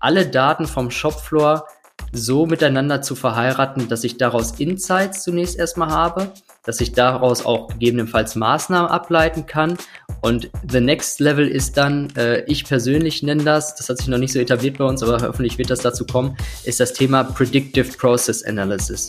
alle Daten vom Shopfloor so miteinander zu verheiraten, dass ich daraus Insights zunächst erstmal habe, dass ich daraus auch gegebenenfalls Maßnahmen ableiten kann. Und the next level ist dann, äh, ich persönlich nenne das, das hat sich noch nicht so etabliert bei uns, aber hoffentlich wird das dazu kommen, ist das Thema Predictive Process Analysis.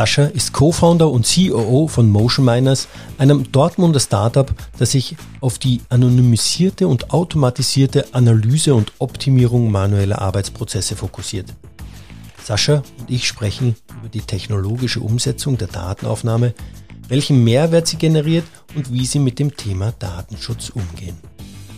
Sascha ist Co-Founder und COO von Motion Miners, einem Dortmunder Startup, das sich auf die anonymisierte und automatisierte Analyse und Optimierung manueller Arbeitsprozesse fokussiert. Sascha und ich sprechen über die technologische Umsetzung der Datenaufnahme, welchen Mehrwert sie generiert und wie sie mit dem Thema Datenschutz umgehen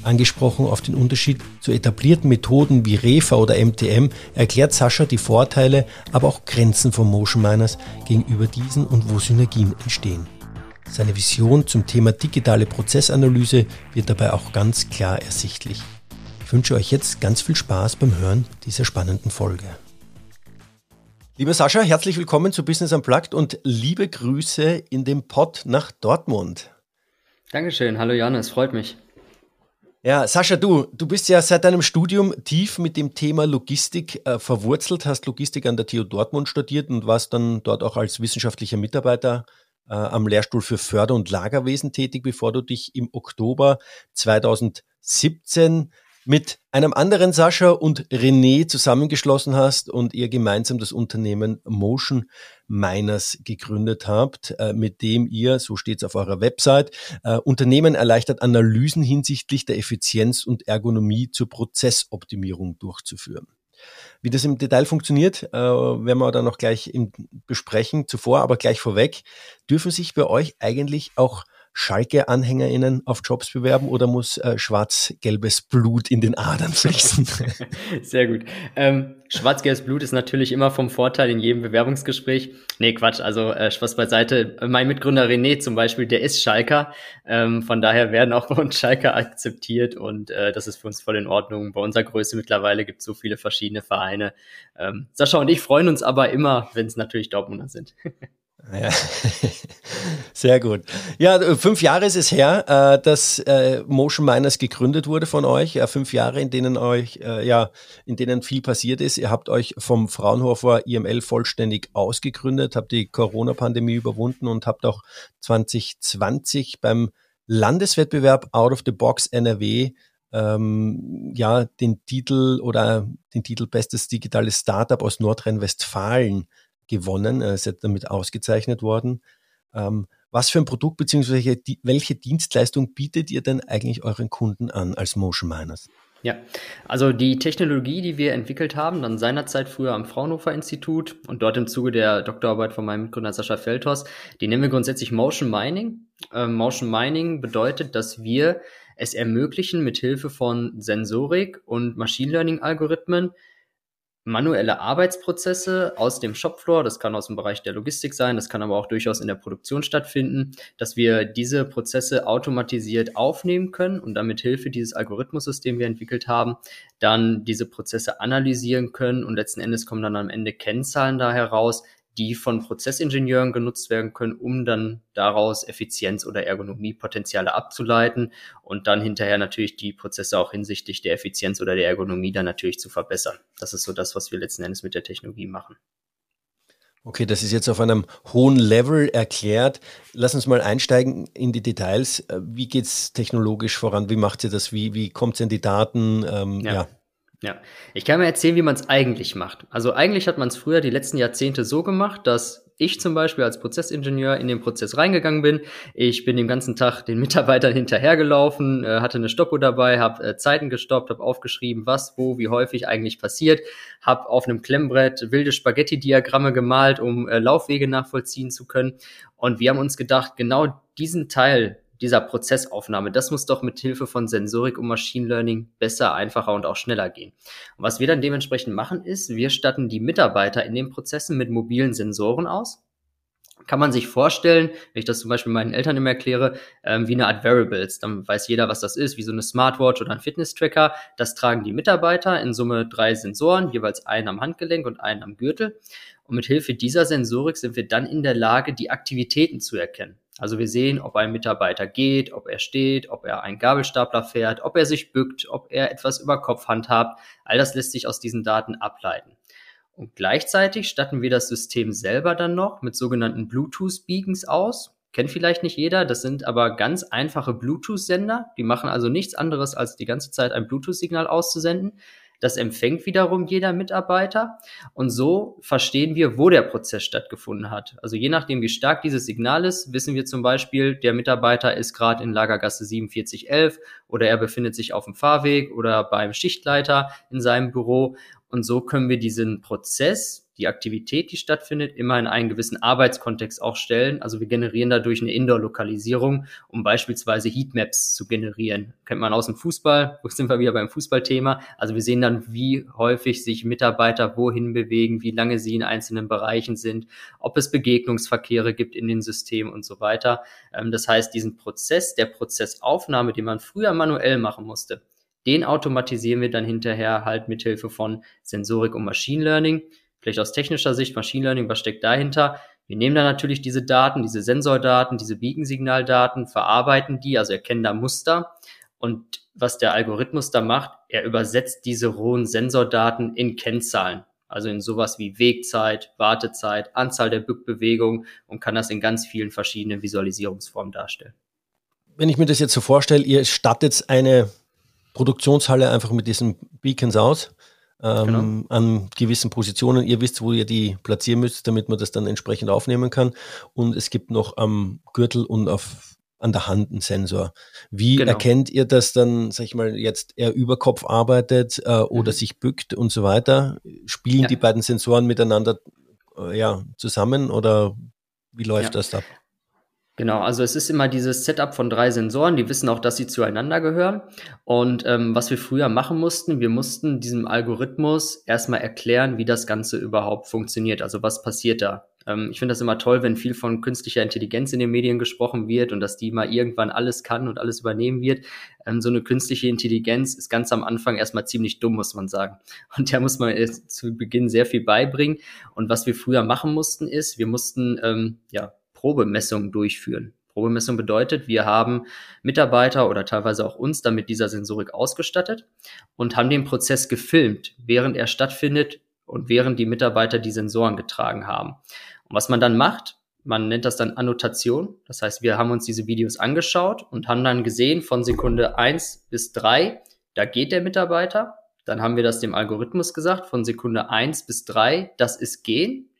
angesprochen auf den Unterschied zu etablierten Methoden wie REFA oder MTM, erklärt Sascha die Vorteile, aber auch Grenzen von Motion Miners gegenüber diesen und wo Synergien entstehen. Seine Vision zum Thema digitale Prozessanalyse wird dabei auch ganz klar ersichtlich. Ich wünsche euch jetzt ganz viel Spaß beim Hören dieser spannenden Folge. Lieber Sascha, herzlich willkommen zu Business Unplugged und liebe Grüße in dem Pod nach Dortmund. Dankeschön, hallo Jan, es freut mich. Ja, Sascha, du, du bist ja seit deinem Studium tief mit dem Thema Logistik äh, verwurzelt, hast Logistik an der TU Dortmund studiert und warst dann dort auch als wissenschaftlicher Mitarbeiter äh, am Lehrstuhl für Förder- und Lagerwesen tätig, bevor du dich im Oktober 2017 mit einem anderen Sascha und René zusammengeschlossen hast und ihr gemeinsam das Unternehmen Motion Miners gegründet habt, äh, mit dem ihr, so steht es auf eurer Website, äh, Unternehmen erleichtert, Analysen hinsichtlich der Effizienz und Ergonomie zur Prozessoptimierung durchzuführen. Wie das im Detail funktioniert, äh, werden wir dann noch gleich besprechen. Zuvor aber gleich vorweg, dürfen sich bei euch eigentlich auch Schalke-AnhängerInnen auf Jobs bewerben oder muss äh, schwarz-gelbes Blut in den Adern fließen? Sehr gut. Ähm, schwarz-gelbes Blut ist natürlich immer vom Vorteil in jedem Bewerbungsgespräch. Nee, Quatsch, also äh, Spaß beiseite. Mein Mitgründer René zum Beispiel, der ist Schalker. Ähm, von daher werden auch bei uns Schalker akzeptiert und äh, das ist für uns voll in Ordnung. Bei unserer Größe mittlerweile gibt es so viele verschiedene Vereine. Ähm, Sascha und ich freuen uns aber immer, wenn es natürlich Dortmunder sind. Ja. Sehr gut. Ja, fünf Jahre ist es her, äh, dass äh, Motion Miners gegründet wurde von euch. fünf Jahre, in denen euch, äh, ja, in denen viel passiert ist. Ihr habt euch vom Fraunhofer IML vollständig ausgegründet, habt die Corona-Pandemie überwunden und habt auch 2020 beim Landeswettbewerb Out of the Box NRW ähm, ja den Titel oder den Titel Bestes digitales Startup aus Nordrhein-Westfalen gewonnen, äh, seid damit ausgezeichnet worden. Ähm, was für ein Produkt bzw. welche Dienstleistung bietet ihr denn eigentlich euren Kunden an als Motion Miners? Ja, also die Technologie, die wir entwickelt haben, dann seinerzeit früher am Fraunhofer Institut und dort im Zuge der Doktorarbeit von meinem Gründer Sascha Feldhaus, die nennen wir grundsätzlich Motion Mining. Ähm, Motion Mining bedeutet, dass wir es ermöglichen, mit Hilfe von Sensorik und Machine Learning Algorithmen manuelle Arbeitsprozesse aus dem Shopfloor, das kann aus dem Bereich der Logistik sein, das kann aber auch durchaus in der Produktion stattfinden, dass wir diese Prozesse automatisiert aufnehmen können und damit Hilfe dieses Algorithmus, den wir entwickelt haben, dann diese Prozesse analysieren können und letzten Endes kommen dann am Ende Kennzahlen da heraus, die von Prozessingenieuren genutzt werden können, um dann daraus Effizienz oder Ergonomiepotenziale abzuleiten und dann hinterher natürlich die Prozesse auch hinsichtlich der Effizienz oder der Ergonomie dann natürlich zu verbessern. Das ist so das, was wir letzten Endes mit der Technologie machen. Okay, das ist jetzt auf einem hohen Level erklärt. Lass uns mal einsteigen in die Details. Wie geht es technologisch voran? Wie macht ihr das? Wie, wie kommt es in die Daten? Ähm, ja. ja. Ja, ich kann mir erzählen, wie man es eigentlich macht. Also eigentlich hat man es früher die letzten Jahrzehnte so gemacht, dass ich zum Beispiel als Prozessingenieur in den Prozess reingegangen bin. Ich bin den ganzen Tag den Mitarbeitern hinterhergelaufen, äh, hatte eine Stoppuhr dabei, habe äh, Zeiten gestoppt, habe aufgeschrieben, was, wo, wie häufig eigentlich passiert, habe auf einem Klemmbrett wilde Spaghetti-Diagramme gemalt, um äh, Laufwege nachvollziehen zu können. Und wir haben uns gedacht, genau diesen Teil dieser Prozessaufnahme, das muss doch mit Hilfe von Sensorik und Machine Learning besser, einfacher und auch schneller gehen. Und was wir dann dementsprechend machen, ist, wir statten die Mitarbeiter in den Prozessen mit mobilen Sensoren aus kann man sich vorstellen, wenn ich das zum Beispiel meinen Eltern immer erkläre, ähm, wie eine Art Variables. Dann weiß jeder, was das ist, wie so eine Smartwatch oder ein Fitness-Tracker. Das tragen die Mitarbeiter in Summe drei Sensoren, jeweils einen am Handgelenk und einen am Gürtel. Und mit Hilfe dieser Sensorik sind wir dann in der Lage, die Aktivitäten zu erkennen. Also wir sehen, ob ein Mitarbeiter geht, ob er steht, ob er einen Gabelstapler fährt, ob er sich bückt, ob er etwas über Kopf handhabt. All das lässt sich aus diesen Daten ableiten. Und gleichzeitig statten wir das System selber dann noch mit sogenannten Bluetooth-Beacons aus. Kennt vielleicht nicht jeder, das sind aber ganz einfache Bluetooth-Sender. Die machen also nichts anderes, als die ganze Zeit ein Bluetooth-Signal auszusenden. Das empfängt wiederum jeder Mitarbeiter. Und so verstehen wir, wo der Prozess stattgefunden hat. Also je nachdem, wie stark dieses Signal ist, wissen wir zum Beispiel, der Mitarbeiter ist gerade in Lagergasse 4711 oder er befindet sich auf dem Fahrweg oder beim Schichtleiter in seinem Büro. Und so können wir diesen Prozess, die Aktivität, die stattfindet, immer in einen gewissen Arbeitskontext auch stellen. Also wir generieren dadurch eine Indoor-Lokalisierung, um beispielsweise Heatmaps zu generieren. Kennt man aus dem Fußball, wo sind wir wieder beim Fußballthema. Also wir sehen dann, wie häufig sich Mitarbeiter wohin bewegen, wie lange sie in einzelnen Bereichen sind, ob es Begegnungsverkehre gibt in den Systemen und so weiter. Ähm, das heißt, diesen Prozess der Prozessaufnahme, den man früher manuell machen musste, den automatisieren wir dann hinterher halt mit Hilfe von Sensorik und Machine Learning. Vielleicht aus technischer Sicht Machine Learning, was steckt dahinter? Wir nehmen dann natürlich diese Daten, diese Sensordaten, diese Beacon-Signaldaten, verarbeiten die, also erkennen da Muster. Und was der Algorithmus da macht, er übersetzt diese rohen Sensordaten in Kennzahlen. Also in sowas wie Wegzeit, Wartezeit, Anzahl der Bückbewegungen und kann das in ganz vielen verschiedenen Visualisierungsformen darstellen. Wenn ich mir das jetzt so vorstelle, ihr stattet eine Produktionshalle einfach mit diesen Beacons aus. Ähm, genau. an gewissen Positionen. Ihr wisst, wo ihr die platzieren müsst, damit man das dann entsprechend aufnehmen kann. Und es gibt noch am Gürtel und auf, an der Hand einen Sensor. Wie genau. erkennt ihr das dann, sag ich mal, jetzt er über Kopf arbeitet äh, oder mhm. sich bückt und so weiter? Spielen ja. die beiden Sensoren miteinander äh, ja, zusammen oder wie läuft ja. das da? Genau, also es ist immer dieses Setup von drei Sensoren, die wissen auch, dass sie zueinander gehören. Und ähm, was wir früher machen mussten, wir mussten diesem Algorithmus erstmal erklären, wie das Ganze überhaupt funktioniert. Also was passiert da? Ähm, ich finde das immer toll, wenn viel von künstlicher Intelligenz in den Medien gesprochen wird und dass die mal irgendwann alles kann und alles übernehmen wird. Ähm, so eine künstliche Intelligenz ist ganz am Anfang erstmal ziemlich dumm, muss man sagen. Und der muss man zu Beginn sehr viel beibringen. Und was wir früher machen mussten, ist, wir mussten ähm, ja Probemessungen durchführen. Probemessung bedeutet, wir haben Mitarbeiter oder teilweise auch uns dann mit dieser Sensorik ausgestattet und haben den Prozess gefilmt, während er stattfindet und während die Mitarbeiter die Sensoren getragen haben. Und was man dann macht, man nennt das dann Annotation. Das heißt, wir haben uns diese Videos angeschaut und haben dann gesehen von Sekunde eins bis drei, da geht der Mitarbeiter. Dann haben wir das dem Algorithmus gesagt, von Sekunde eins bis drei, das ist gehen.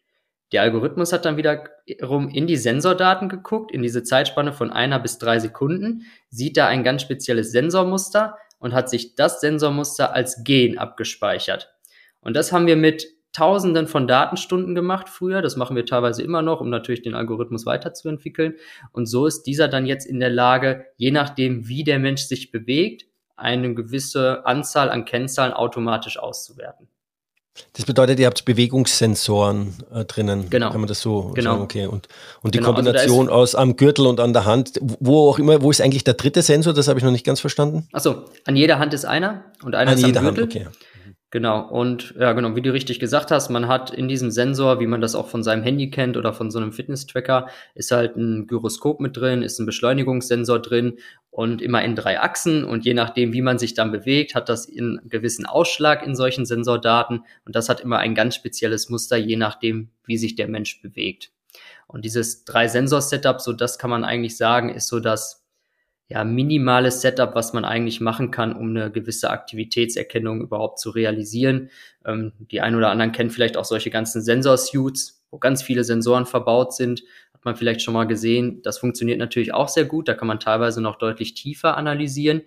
Der Algorithmus hat dann wiederum in die Sensordaten geguckt, in diese Zeitspanne von einer bis drei Sekunden, sieht da ein ganz spezielles Sensormuster und hat sich das Sensormuster als Gen abgespeichert. Und das haben wir mit Tausenden von Datenstunden gemacht früher. Das machen wir teilweise immer noch, um natürlich den Algorithmus weiterzuentwickeln. Und so ist dieser dann jetzt in der Lage, je nachdem, wie der Mensch sich bewegt, eine gewisse Anzahl an Kennzahlen automatisch auszuwerten. Das bedeutet, ihr habt Bewegungssensoren äh, drinnen. Genau. Kann man das so genau. sagen? Okay. Und, und die genau. Also Kombination also aus am Gürtel und an der Hand, wo auch immer, wo ist eigentlich der dritte Sensor? Das habe ich noch nicht ganz verstanden. Achso, an jeder Hand ist einer und einer an ist am jeder Gürtel. Hand, okay. Genau, und ja, genau, wie du richtig gesagt hast, man hat in diesem Sensor, wie man das auch von seinem Handy kennt oder von so einem Fitness-Tracker, ist halt ein Gyroskop mit drin, ist ein Beschleunigungssensor drin und immer in drei Achsen und je nachdem, wie man sich dann bewegt, hat das einen gewissen Ausschlag in solchen Sensordaten und das hat immer ein ganz spezielles Muster, je nachdem, wie sich der Mensch bewegt. Und dieses Drei-Sensor-Setup, so das kann man eigentlich sagen, ist so das ja, minimales Setup, was man eigentlich machen kann, um eine gewisse Aktivitätserkennung überhaupt zu realisieren. Ähm, die einen oder anderen kennen vielleicht auch solche ganzen Sensorsuits, wo ganz viele Sensoren verbaut sind. Hat man vielleicht schon mal gesehen. Das funktioniert natürlich auch sehr gut. Da kann man teilweise noch deutlich tiefer analysieren.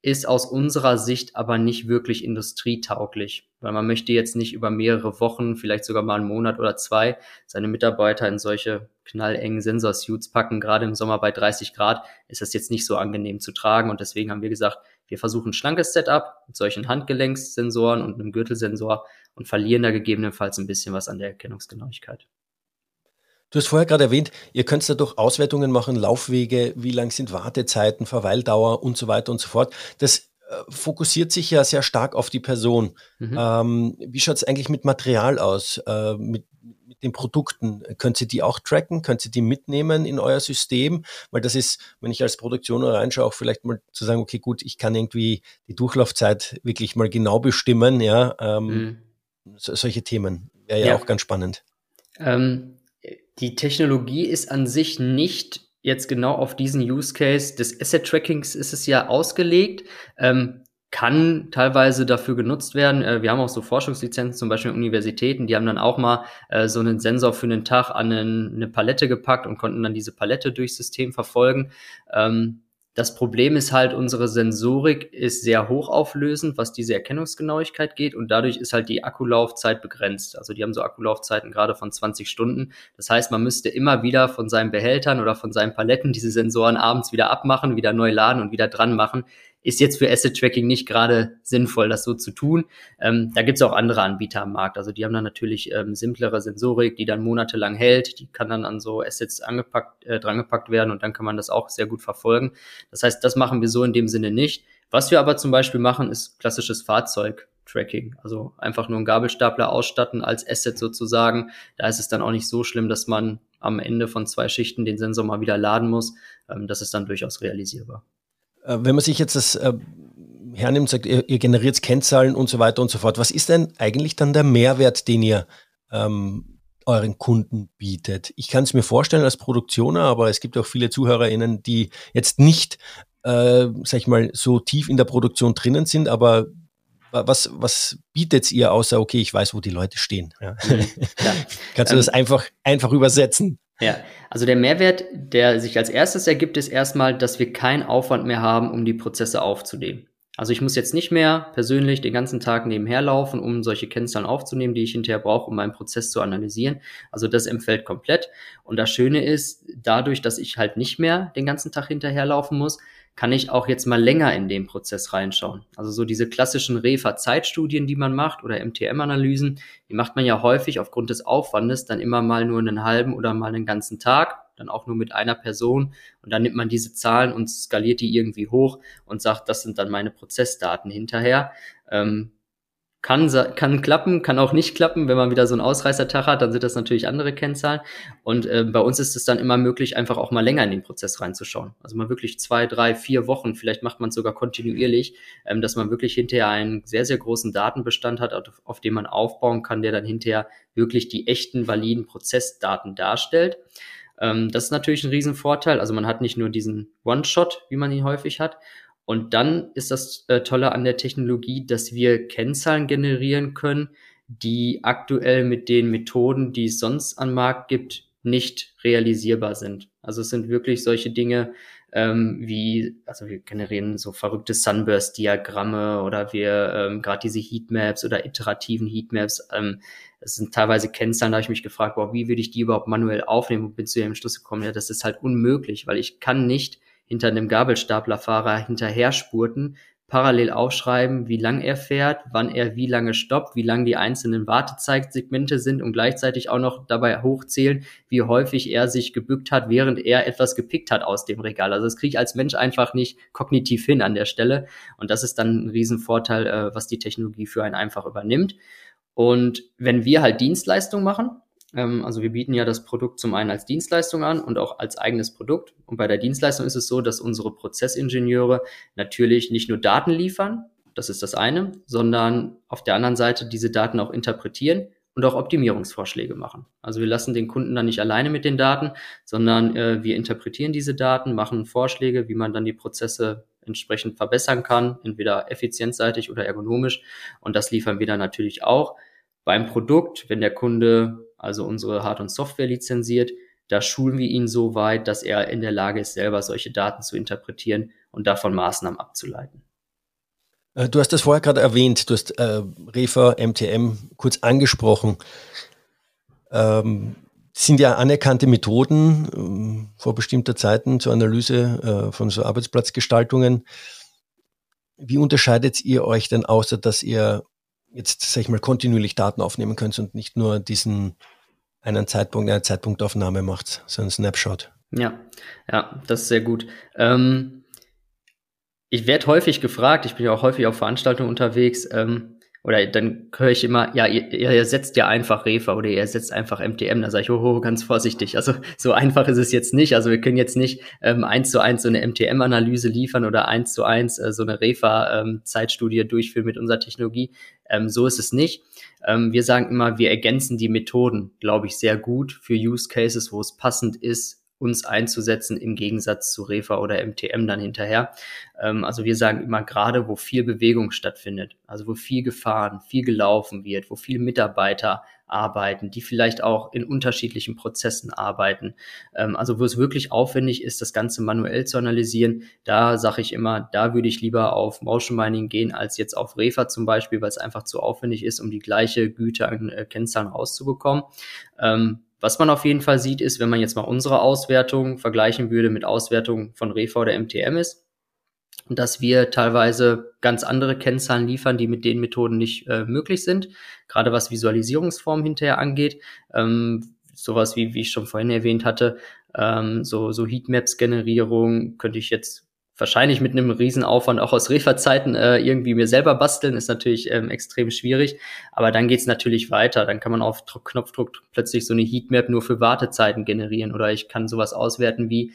Ist aus unserer Sicht aber nicht wirklich industrietauglich, weil man möchte jetzt nicht über mehrere Wochen, vielleicht sogar mal einen Monat oder zwei, seine Mitarbeiter in solche knallengen Sensorsuits packen. Gerade im Sommer bei 30 Grad ist das jetzt nicht so angenehm zu tragen und deswegen haben wir gesagt, wir versuchen ein schlankes Setup mit solchen Handgelenkssensoren und einem Gürtelsensor und verlieren da gegebenenfalls ein bisschen was an der Erkennungsgenauigkeit. Du hast vorher gerade erwähnt, ihr könnt dadurch Auswertungen machen, Laufwege, wie lang sind Wartezeiten, Verweildauer und so weiter und so fort. Das äh, fokussiert sich ja sehr stark auf die Person. Mhm. Ähm, wie schaut es eigentlich mit Material aus, äh, mit, mit den Produkten? Könnt ihr die auch tracken? Könnt ihr die mitnehmen in euer System? Weil das ist, wenn ich als Produktion reinschaue, auch vielleicht mal zu sagen, okay, gut, ich kann irgendwie die Durchlaufzeit wirklich mal genau bestimmen, ja. Ähm, mhm. so, solche Themen wäre ja, ja, auch ganz spannend. Ähm, die Technologie ist an sich nicht jetzt genau auf diesen Use Case des Asset Trackings ist es ja ausgelegt. Ähm, kann teilweise dafür genutzt werden. Äh, wir haben auch so Forschungslizenzen, zum Beispiel Universitäten, die haben dann auch mal äh, so einen Sensor für einen Tag an eine Palette gepackt und konnten dann diese Palette durchs System verfolgen. Ähm, das Problem ist halt, unsere Sensorik ist sehr hochauflösend, was diese Erkennungsgenauigkeit geht und dadurch ist halt die Akkulaufzeit begrenzt. Also die haben so Akkulaufzeiten gerade von 20 Stunden. Das heißt, man müsste immer wieder von seinen Behältern oder von seinen Paletten diese Sensoren abends wieder abmachen, wieder neu laden und wieder dran machen ist jetzt für Asset Tracking nicht gerade sinnvoll, das so zu tun. Ähm, da gibt es auch andere Anbieter am Markt. Also die haben dann natürlich ähm, simplere Sensorik, die dann monatelang hält. Die kann dann an so Assets angepackt, äh, drangepackt werden und dann kann man das auch sehr gut verfolgen. Das heißt, das machen wir so in dem Sinne nicht. Was wir aber zum Beispiel machen, ist klassisches Fahrzeug-Tracking. Also einfach nur einen Gabelstapler ausstatten als Asset sozusagen. Da ist es dann auch nicht so schlimm, dass man am Ende von zwei Schichten den Sensor mal wieder laden muss. Ähm, das ist dann durchaus realisierbar. Äh, wenn man sich jetzt das äh, hernimmt, sagt, ihr, ihr, generiert Kennzahlen und so weiter und so fort, was ist denn eigentlich dann der Mehrwert, den ihr ähm, euren Kunden bietet? Ich kann es mir vorstellen als Produktioner, aber es gibt auch viele ZuhörerInnen, die jetzt nicht, äh, sag ich mal, so tief in der Produktion drinnen sind, aber was, was bietet ihr außer, okay, ich weiß, wo die Leute stehen? Ja. Mhm. Ja. Kannst du das ähm, einfach, einfach übersetzen? Ja, also der Mehrwert, der sich als erstes ergibt, ist erstmal, dass wir keinen Aufwand mehr haben, um die Prozesse aufzunehmen. Also ich muss jetzt nicht mehr persönlich den ganzen Tag nebenher laufen, um solche Kennzahlen aufzunehmen, die ich hinterher brauche, um meinen Prozess zu analysieren. Also das empfällt komplett. Und das Schöne ist, dadurch, dass ich halt nicht mehr den ganzen Tag hinterherlaufen muss, kann ich auch jetzt mal länger in den Prozess reinschauen. Also so diese klassischen Refa-Zeitstudien, die man macht oder MTM-Analysen, die macht man ja häufig aufgrund des Aufwandes dann immer mal nur einen halben oder mal einen ganzen Tag, dann auch nur mit einer Person und dann nimmt man diese Zahlen und skaliert die irgendwie hoch und sagt, das sind dann meine Prozessdaten hinterher. Ähm, kann, kann klappen, kann auch nicht klappen. Wenn man wieder so einen Ausreißertag hat, dann sind das natürlich andere Kennzahlen. Und äh, bei uns ist es dann immer möglich, einfach auch mal länger in den Prozess reinzuschauen. Also mal wirklich zwei, drei, vier Wochen, vielleicht macht man es sogar kontinuierlich, ähm, dass man wirklich hinterher einen sehr, sehr großen Datenbestand hat, auf, auf dem man aufbauen kann, der dann hinterher wirklich die echten, validen Prozessdaten darstellt. Ähm, das ist natürlich ein Riesenvorteil. Also man hat nicht nur diesen One-Shot, wie man ihn häufig hat, und dann ist das äh, Tolle an der Technologie, dass wir Kennzahlen generieren können, die aktuell mit den Methoden, die es sonst am Markt gibt, nicht realisierbar sind. Also es sind wirklich solche Dinge ähm, wie, also wir generieren so verrückte Sunburst-Diagramme oder wir ähm, gerade diese Heatmaps oder iterativen Heatmaps. Ähm, das sind teilweise Kennzahlen, da habe ich mich gefragt, boah, wie würde ich die überhaupt manuell aufnehmen und bin zu dem Schluss gekommen, ja, das ist halt unmöglich, weil ich kann nicht hinter einem Gabelstaplerfahrer hinterher spurten, parallel aufschreiben, wie lang er fährt, wann er wie lange stoppt, wie lang die einzelnen Wartezeigsegmente sind und gleichzeitig auch noch dabei hochzählen, wie häufig er sich gebückt hat, während er etwas gepickt hat aus dem Regal. Also das kriege ich als Mensch einfach nicht kognitiv hin an der Stelle. Und das ist dann ein Riesenvorteil, äh, was die Technologie für einen einfach übernimmt. Und wenn wir halt Dienstleistung machen, also wir bieten ja das Produkt zum einen als Dienstleistung an und auch als eigenes Produkt. Und bei der Dienstleistung ist es so, dass unsere Prozessingenieure natürlich nicht nur Daten liefern, das ist das eine, sondern auf der anderen Seite diese Daten auch interpretieren und auch Optimierungsvorschläge machen. Also wir lassen den Kunden dann nicht alleine mit den Daten, sondern äh, wir interpretieren diese Daten, machen Vorschläge, wie man dann die Prozesse entsprechend verbessern kann, entweder effizienzseitig oder ergonomisch. Und das liefern wir dann natürlich auch. Beim Produkt, wenn der Kunde also unsere Hard- und Software lizenziert. Da schulen wir ihn so weit, dass er in der Lage ist, selber solche Daten zu interpretieren und davon Maßnahmen abzuleiten. Äh, du hast das vorher gerade erwähnt, du hast äh, REFA, MTM kurz angesprochen. Ähm, sind ja anerkannte Methoden ähm, vor bestimmter Zeiten zur Analyse äh, von so Arbeitsplatzgestaltungen. Wie unterscheidet ihr euch denn, außer dass ihr jetzt, sag ich mal, kontinuierlich Daten aufnehmen könnt und nicht nur diesen einen Zeitpunkt, eine Zeitpunktaufnahme macht, so ein Snapshot? Ja, ja, das ist sehr gut. Ähm, ich werde häufig gefragt, ich bin ja auch häufig auf Veranstaltungen unterwegs, ähm, oder dann höre ich immer, ja, ihr, ihr ersetzt ja einfach Refa oder ihr ersetzt einfach MTM. Da sage ich, oh, oh, ganz vorsichtig. Also so einfach ist es jetzt nicht. Also wir können jetzt nicht ähm, eins zu eins so eine MTM-Analyse liefern oder eins zu eins äh, so eine Refa-Zeitstudie ähm, durchführen mit unserer Technologie. Ähm, so ist es nicht. Ähm, wir sagen immer, wir ergänzen die Methoden, glaube ich, sehr gut für Use Cases, wo es passend ist, uns einzusetzen im Gegensatz zu Refa oder MTM dann hinterher. Ähm, also wir sagen immer gerade, wo viel Bewegung stattfindet, also wo viel gefahren, viel gelaufen wird, wo viele Mitarbeiter arbeiten, die vielleicht auch in unterschiedlichen Prozessen arbeiten. Ähm, also wo es wirklich aufwendig ist, das Ganze manuell zu analysieren, da sage ich immer, da würde ich lieber auf Motion Mining gehen als jetzt auf Refa zum Beispiel, weil es einfach zu aufwendig ist, um die gleiche Güte an äh, Kennzahlen rauszubekommen. Ähm, was man auf jeden Fall sieht, ist, wenn man jetzt mal unsere Auswertung vergleichen würde mit Auswertungen von Refa oder MTM ist, dass wir teilweise ganz andere Kennzahlen liefern, die mit den Methoden nicht äh, möglich sind, gerade was Visualisierungsform hinterher angeht. Ähm, sowas wie, wie ich schon vorhin erwähnt hatte, ähm, so, so Heatmaps-Generierung könnte ich jetzt wahrscheinlich mit einem Riesenaufwand auch aus Refa-Zeiten äh, irgendwie mir selber basteln, ist natürlich ähm, extrem schwierig. Aber dann geht's natürlich weiter. Dann kann man auf Knopfdruck plötzlich so eine Heatmap nur für Wartezeiten generieren. Oder ich kann sowas auswerten wie,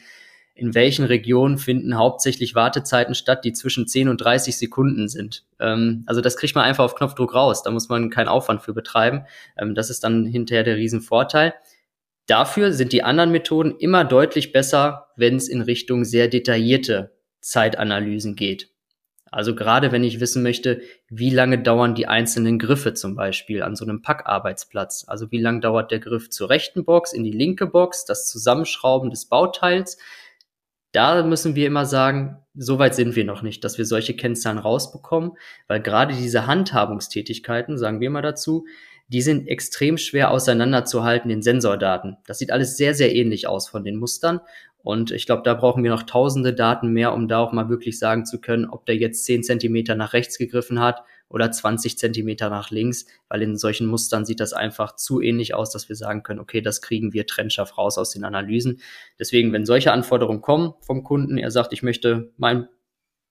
in welchen Regionen finden hauptsächlich Wartezeiten statt, die zwischen 10 und 30 Sekunden sind. Ähm, also das kriegt man einfach auf Knopfdruck raus. Da muss man keinen Aufwand für betreiben. Ähm, das ist dann hinterher der Riesenvorteil. Dafür sind die anderen Methoden immer deutlich besser, wenn es in Richtung sehr detaillierte Zeitanalysen geht. Also gerade wenn ich wissen möchte, wie lange dauern die einzelnen Griffe zum Beispiel an so einem Packarbeitsplatz. Also wie lange dauert der Griff zur rechten Box, in die linke Box, das Zusammenschrauben des Bauteils. Da müssen wir immer sagen, so weit sind wir noch nicht, dass wir solche Kennzahlen rausbekommen, weil gerade diese Handhabungstätigkeiten, sagen wir mal dazu, die sind extrem schwer auseinanderzuhalten in Sensordaten. Das sieht alles sehr, sehr ähnlich aus von den Mustern. Und ich glaube, da brauchen wir noch tausende Daten mehr, um da auch mal wirklich sagen zu können, ob der jetzt 10 Zentimeter nach rechts gegriffen hat oder 20 Zentimeter nach links, weil in solchen Mustern sieht das einfach zu ähnlich aus, dass wir sagen können, okay, das kriegen wir trennscharf raus aus den Analysen. Deswegen, wenn solche Anforderungen kommen vom Kunden, er sagt, ich möchte meinen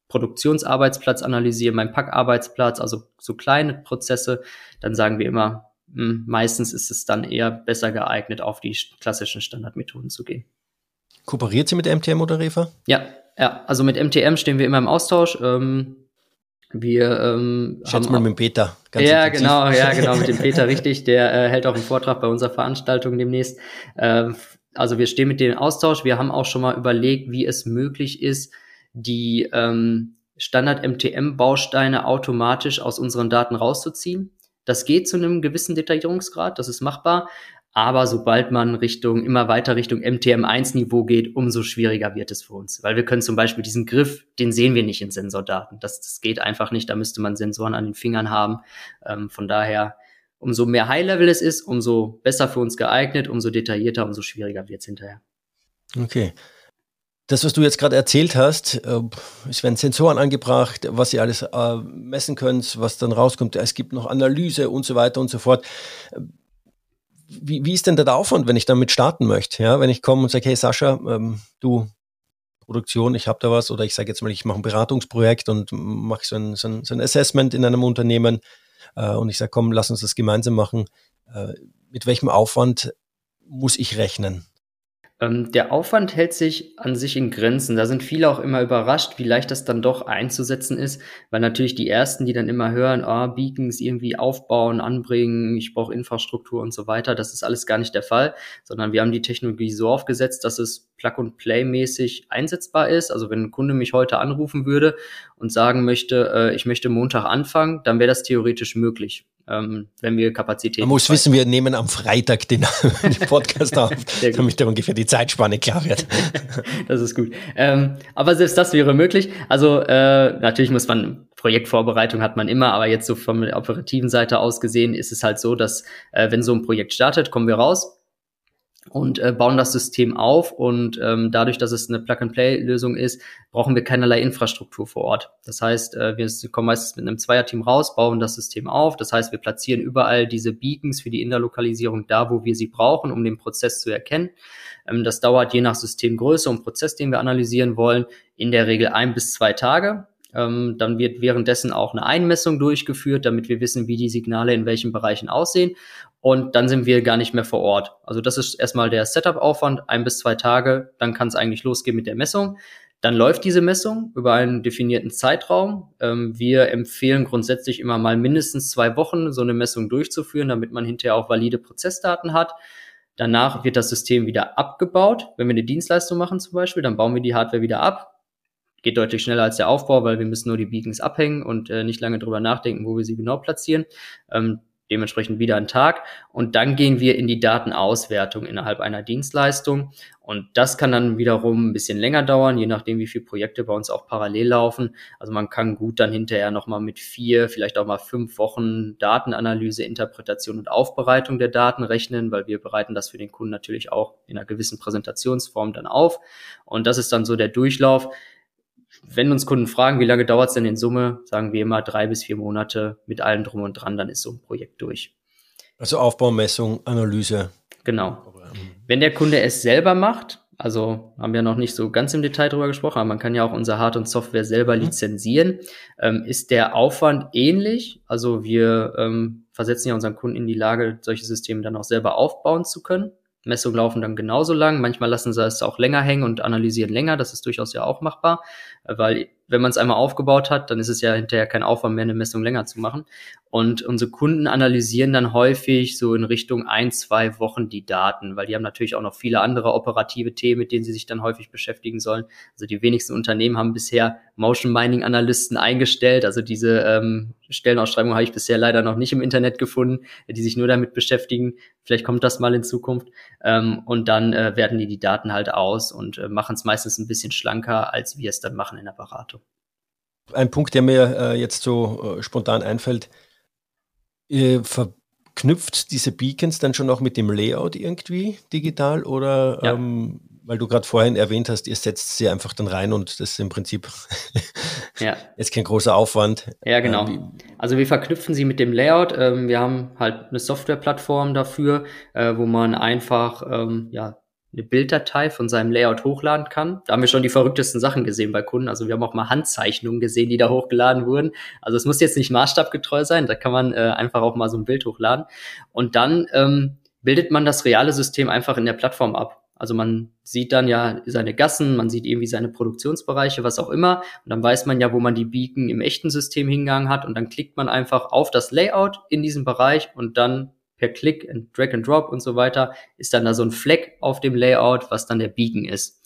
Produktionsarbeitsplatz analysieren, meinen Packarbeitsplatz, also so kleine Prozesse, dann sagen wir immer, hm, meistens ist es dann eher besser geeignet, auf die klassischen Standardmethoden zu gehen. Kooperiert sie mit MTM oder Refa? Ja, ja, also mit MTM stehen wir immer im Austausch. Ähm, wir ähm, Schätze mal mit dem Peter. Ganz ja, intensiv. genau, ja, genau, mit dem Peter, richtig. Der äh, hält auch einen Vortrag bei unserer Veranstaltung demnächst. Ähm, also wir stehen mit dem Austausch. Wir haben auch schon mal überlegt, wie es möglich ist, die ähm, Standard-MTM-Bausteine automatisch aus unseren Daten rauszuziehen. Das geht zu einem gewissen Detaillierungsgrad, das ist machbar, aber sobald man Richtung, immer weiter Richtung MTM1-Niveau geht, umso schwieriger wird es für uns. Weil wir können zum Beispiel diesen Griff, den sehen wir nicht in Sensordaten. Das, das geht einfach nicht. Da müsste man Sensoren an den Fingern haben. Ähm, von daher, umso mehr High-Level es ist, umso besser für uns geeignet, umso detaillierter, umso schwieriger wird es hinterher. Okay. Das, was du jetzt gerade erzählt hast, äh, es werden Sensoren angebracht, was ihr alles äh, messen könnt, was dann rauskommt. Es gibt noch Analyse und so weiter und so fort wie, wie ist denn der Aufwand, wenn ich damit starten möchte? Ja, wenn ich komme und sage, hey Sascha, ähm, du Produktion, ich habe da was, oder ich sage jetzt mal, ich mache ein Beratungsprojekt und mache so ein, so, ein, so ein Assessment in einem Unternehmen äh, und ich sage, komm, lass uns das gemeinsam machen. Äh, mit welchem Aufwand muss ich rechnen? Ähm, der Aufwand hält sich an sich in Grenzen. Da sind viele auch immer überrascht, wie leicht das dann doch einzusetzen ist, weil natürlich die ersten, die dann immer hören, ah, Beacons irgendwie aufbauen, anbringen, ich brauche Infrastruktur und so weiter, das ist alles gar nicht der Fall, sondern wir haben die Technologie so aufgesetzt, dass es Plug-and-Play-mäßig einsetzbar ist. Also wenn ein Kunde mich heute anrufen würde und sagen möchte, äh, ich möchte Montag anfangen, dann wäre das theoretisch möglich ähm, wenn wir Kapazitäten. Man muss wissen, wir nehmen am Freitag den, den Podcast auf, damit da ungefähr die Zeitspanne klar wird. das ist gut. Ähm, aber selbst das wäre möglich. Also äh, natürlich muss man Projektvorbereitung hat man immer, aber jetzt so von der operativen Seite aus gesehen ist es halt so, dass äh, wenn so ein Projekt startet, kommen wir raus, und äh, bauen das System auf. Und ähm, dadurch, dass es eine Plug-and-Play-Lösung ist, brauchen wir keinerlei Infrastruktur vor Ort. Das heißt, äh, wir kommen meistens mit einem Zweierteam raus, bauen das System auf. Das heißt, wir platzieren überall diese Beacons für die Interlokalisierung da, wo wir sie brauchen, um den Prozess zu erkennen. Ähm, das dauert je nach Systemgröße und Prozess, den wir analysieren wollen, in der Regel ein bis zwei Tage. Ähm, dann wird währenddessen auch eine Einmessung durchgeführt, damit wir wissen, wie die Signale in welchen Bereichen aussehen und dann sind wir gar nicht mehr vor Ort. Also das ist erstmal der Setup-Aufwand, ein bis zwei Tage, dann kann es eigentlich losgehen mit der Messung. Dann läuft diese Messung über einen definierten Zeitraum. Ähm, wir empfehlen grundsätzlich immer mal mindestens zwei Wochen so eine Messung durchzuführen, damit man hinterher auch valide Prozessdaten hat. Danach wird das System wieder abgebaut. Wenn wir eine Dienstleistung machen zum Beispiel, dann bauen wir die Hardware wieder ab. Geht deutlich schneller als der Aufbau, weil wir müssen nur die Beacons abhängen und äh, nicht lange drüber nachdenken, wo wir sie genau platzieren. Ähm, dementsprechend wieder einen Tag. Und dann gehen wir in die Datenauswertung innerhalb einer Dienstleistung. Und das kann dann wiederum ein bisschen länger dauern, je nachdem, wie viele Projekte bei uns auch parallel laufen. Also man kann gut dann hinterher nochmal mit vier, vielleicht auch mal fünf Wochen Datenanalyse, Interpretation und Aufbereitung der Daten rechnen, weil wir bereiten das für den Kunden natürlich auch in einer gewissen Präsentationsform dann auf. Und das ist dann so der Durchlauf wenn uns Kunden fragen, wie lange dauert es denn in Summe, sagen wir immer drei bis vier Monate mit allem drum und dran, dann ist so ein Projekt durch. Also Aufbau, Messung, Analyse. Genau. Wenn der Kunde es selber macht, also haben wir noch nicht so ganz im Detail drüber gesprochen, aber man kann ja auch unser Hard- und Software selber mhm. lizenzieren, ähm, ist der Aufwand ähnlich. Also wir ähm, versetzen ja unseren Kunden in die Lage, solche Systeme dann auch selber aufbauen zu können. Messungen laufen dann genauso lang. Manchmal lassen sie es auch länger hängen und analysieren länger. Das ist durchaus ja auch machbar, weil wenn man es einmal aufgebaut hat, dann ist es ja hinterher kein Aufwand mehr, eine Messung länger zu machen. Und unsere Kunden analysieren dann häufig so in Richtung ein, zwei Wochen die Daten, weil die haben natürlich auch noch viele andere operative Themen, mit denen sie sich dann häufig beschäftigen sollen. Also die wenigsten Unternehmen haben bisher Motion Mining Analysten eingestellt. Also diese ähm, Stellenausschreibung habe ich bisher leider noch nicht im Internet gefunden, die sich nur damit beschäftigen. Vielleicht kommt das mal in Zukunft. Ähm, und dann äh, werden die die Daten halt aus und äh, machen es meistens ein bisschen schlanker, als wir es dann machen in der Beratung. Ein Punkt, der mir äh, jetzt so äh, spontan einfällt, Ihr verknüpft diese Beacons dann schon auch mit dem Layout irgendwie digital oder ja. ähm, weil du gerade vorhin erwähnt hast, ihr setzt sie einfach dann rein und das ist im Prinzip ja. jetzt kein großer Aufwand. Ja, genau. Ähm, also wir verknüpfen sie mit dem Layout. Ähm, wir haben halt eine Softwareplattform dafür, äh, wo man einfach ähm, ja, eine Bilddatei von seinem Layout hochladen kann. Da haben wir schon die verrücktesten Sachen gesehen bei Kunden. Also wir haben auch mal Handzeichnungen gesehen, die da hochgeladen wurden. Also es muss jetzt nicht maßstabgetreu sein, da kann man äh, einfach auch mal so ein Bild hochladen. Und dann ähm, bildet man das reale System einfach in der Plattform ab. Also man sieht dann ja seine Gassen, man sieht irgendwie seine Produktionsbereiche, was auch immer. Und dann weiß man ja, wo man die Beacon im echten System hingegangen hat. Und dann klickt man einfach auf das Layout in diesem Bereich und dann per Klick and Drag and Drop und so weiter, ist dann da so ein Fleck auf dem Layout, was dann der Beacon ist.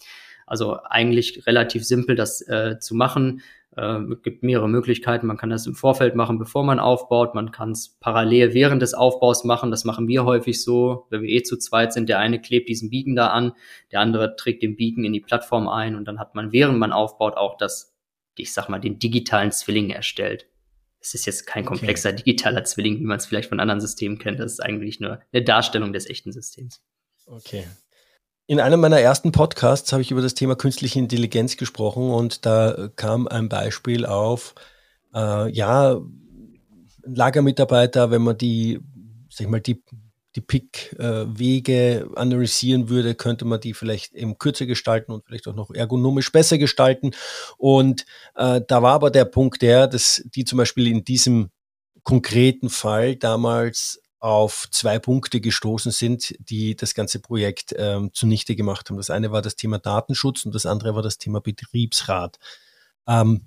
Also eigentlich relativ simpel, das äh, zu machen. Äh, gibt mehrere Möglichkeiten. Man kann das im Vorfeld machen, bevor man aufbaut. Man kann es parallel während des Aufbaus machen. Das machen wir häufig so, wenn wir eh zu zweit sind. Der eine klebt diesen Beacon da an, der andere trägt den Beacon in die Plattform ein und dann hat man, während man aufbaut, auch das, ich sag mal, den digitalen Zwilling erstellt. Es ist jetzt kein komplexer okay. digitaler Zwilling, wie man es vielleicht von anderen Systemen kennt. Das ist eigentlich nur eine Darstellung des echten Systems. Okay. In einem meiner ersten Podcasts habe ich über das Thema künstliche Intelligenz gesprochen und da kam ein Beispiel auf, äh, ja, Lagermitarbeiter, wenn man die, sag ich mal, die die Pick-Wege analysieren würde, könnte man die vielleicht eben kürzer gestalten und vielleicht auch noch ergonomisch besser gestalten. Und äh, da war aber der Punkt der, dass die zum Beispiel in diesem konkreten Fall damals auf zwei Punkte gestoßen sind, die das ganze Projekt ähm, zunichte gemacht haben. Das eine war das Thema Datenschutz und das andere war das Thema Betriebsrat. Ähm,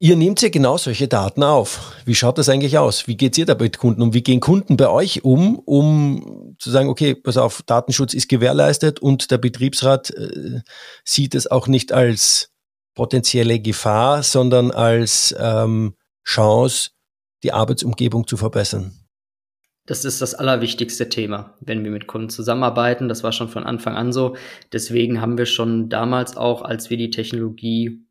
Ihr nehmt ja genau solche Daten auf. Wie schaut das eigentlich aus? Wie geht ihr da mit Kunden um? Wie gehen Kunden bei euch um, um zu sagen, okay, pass auf, Datenschutz ist gewährleistet und der Betriebsrat äh, sieht es auch nicht als potenzielle Gefahr, sondern als ähm, Chance, die Arbeitsumgebung zu verbessern? Das ist das allerwichtigste Thema, wenn wir mit Kunden zusammenarbeiten. Das war schon von Anfang an so. Deswegen haben wir schon damals auch, als wir die Technologie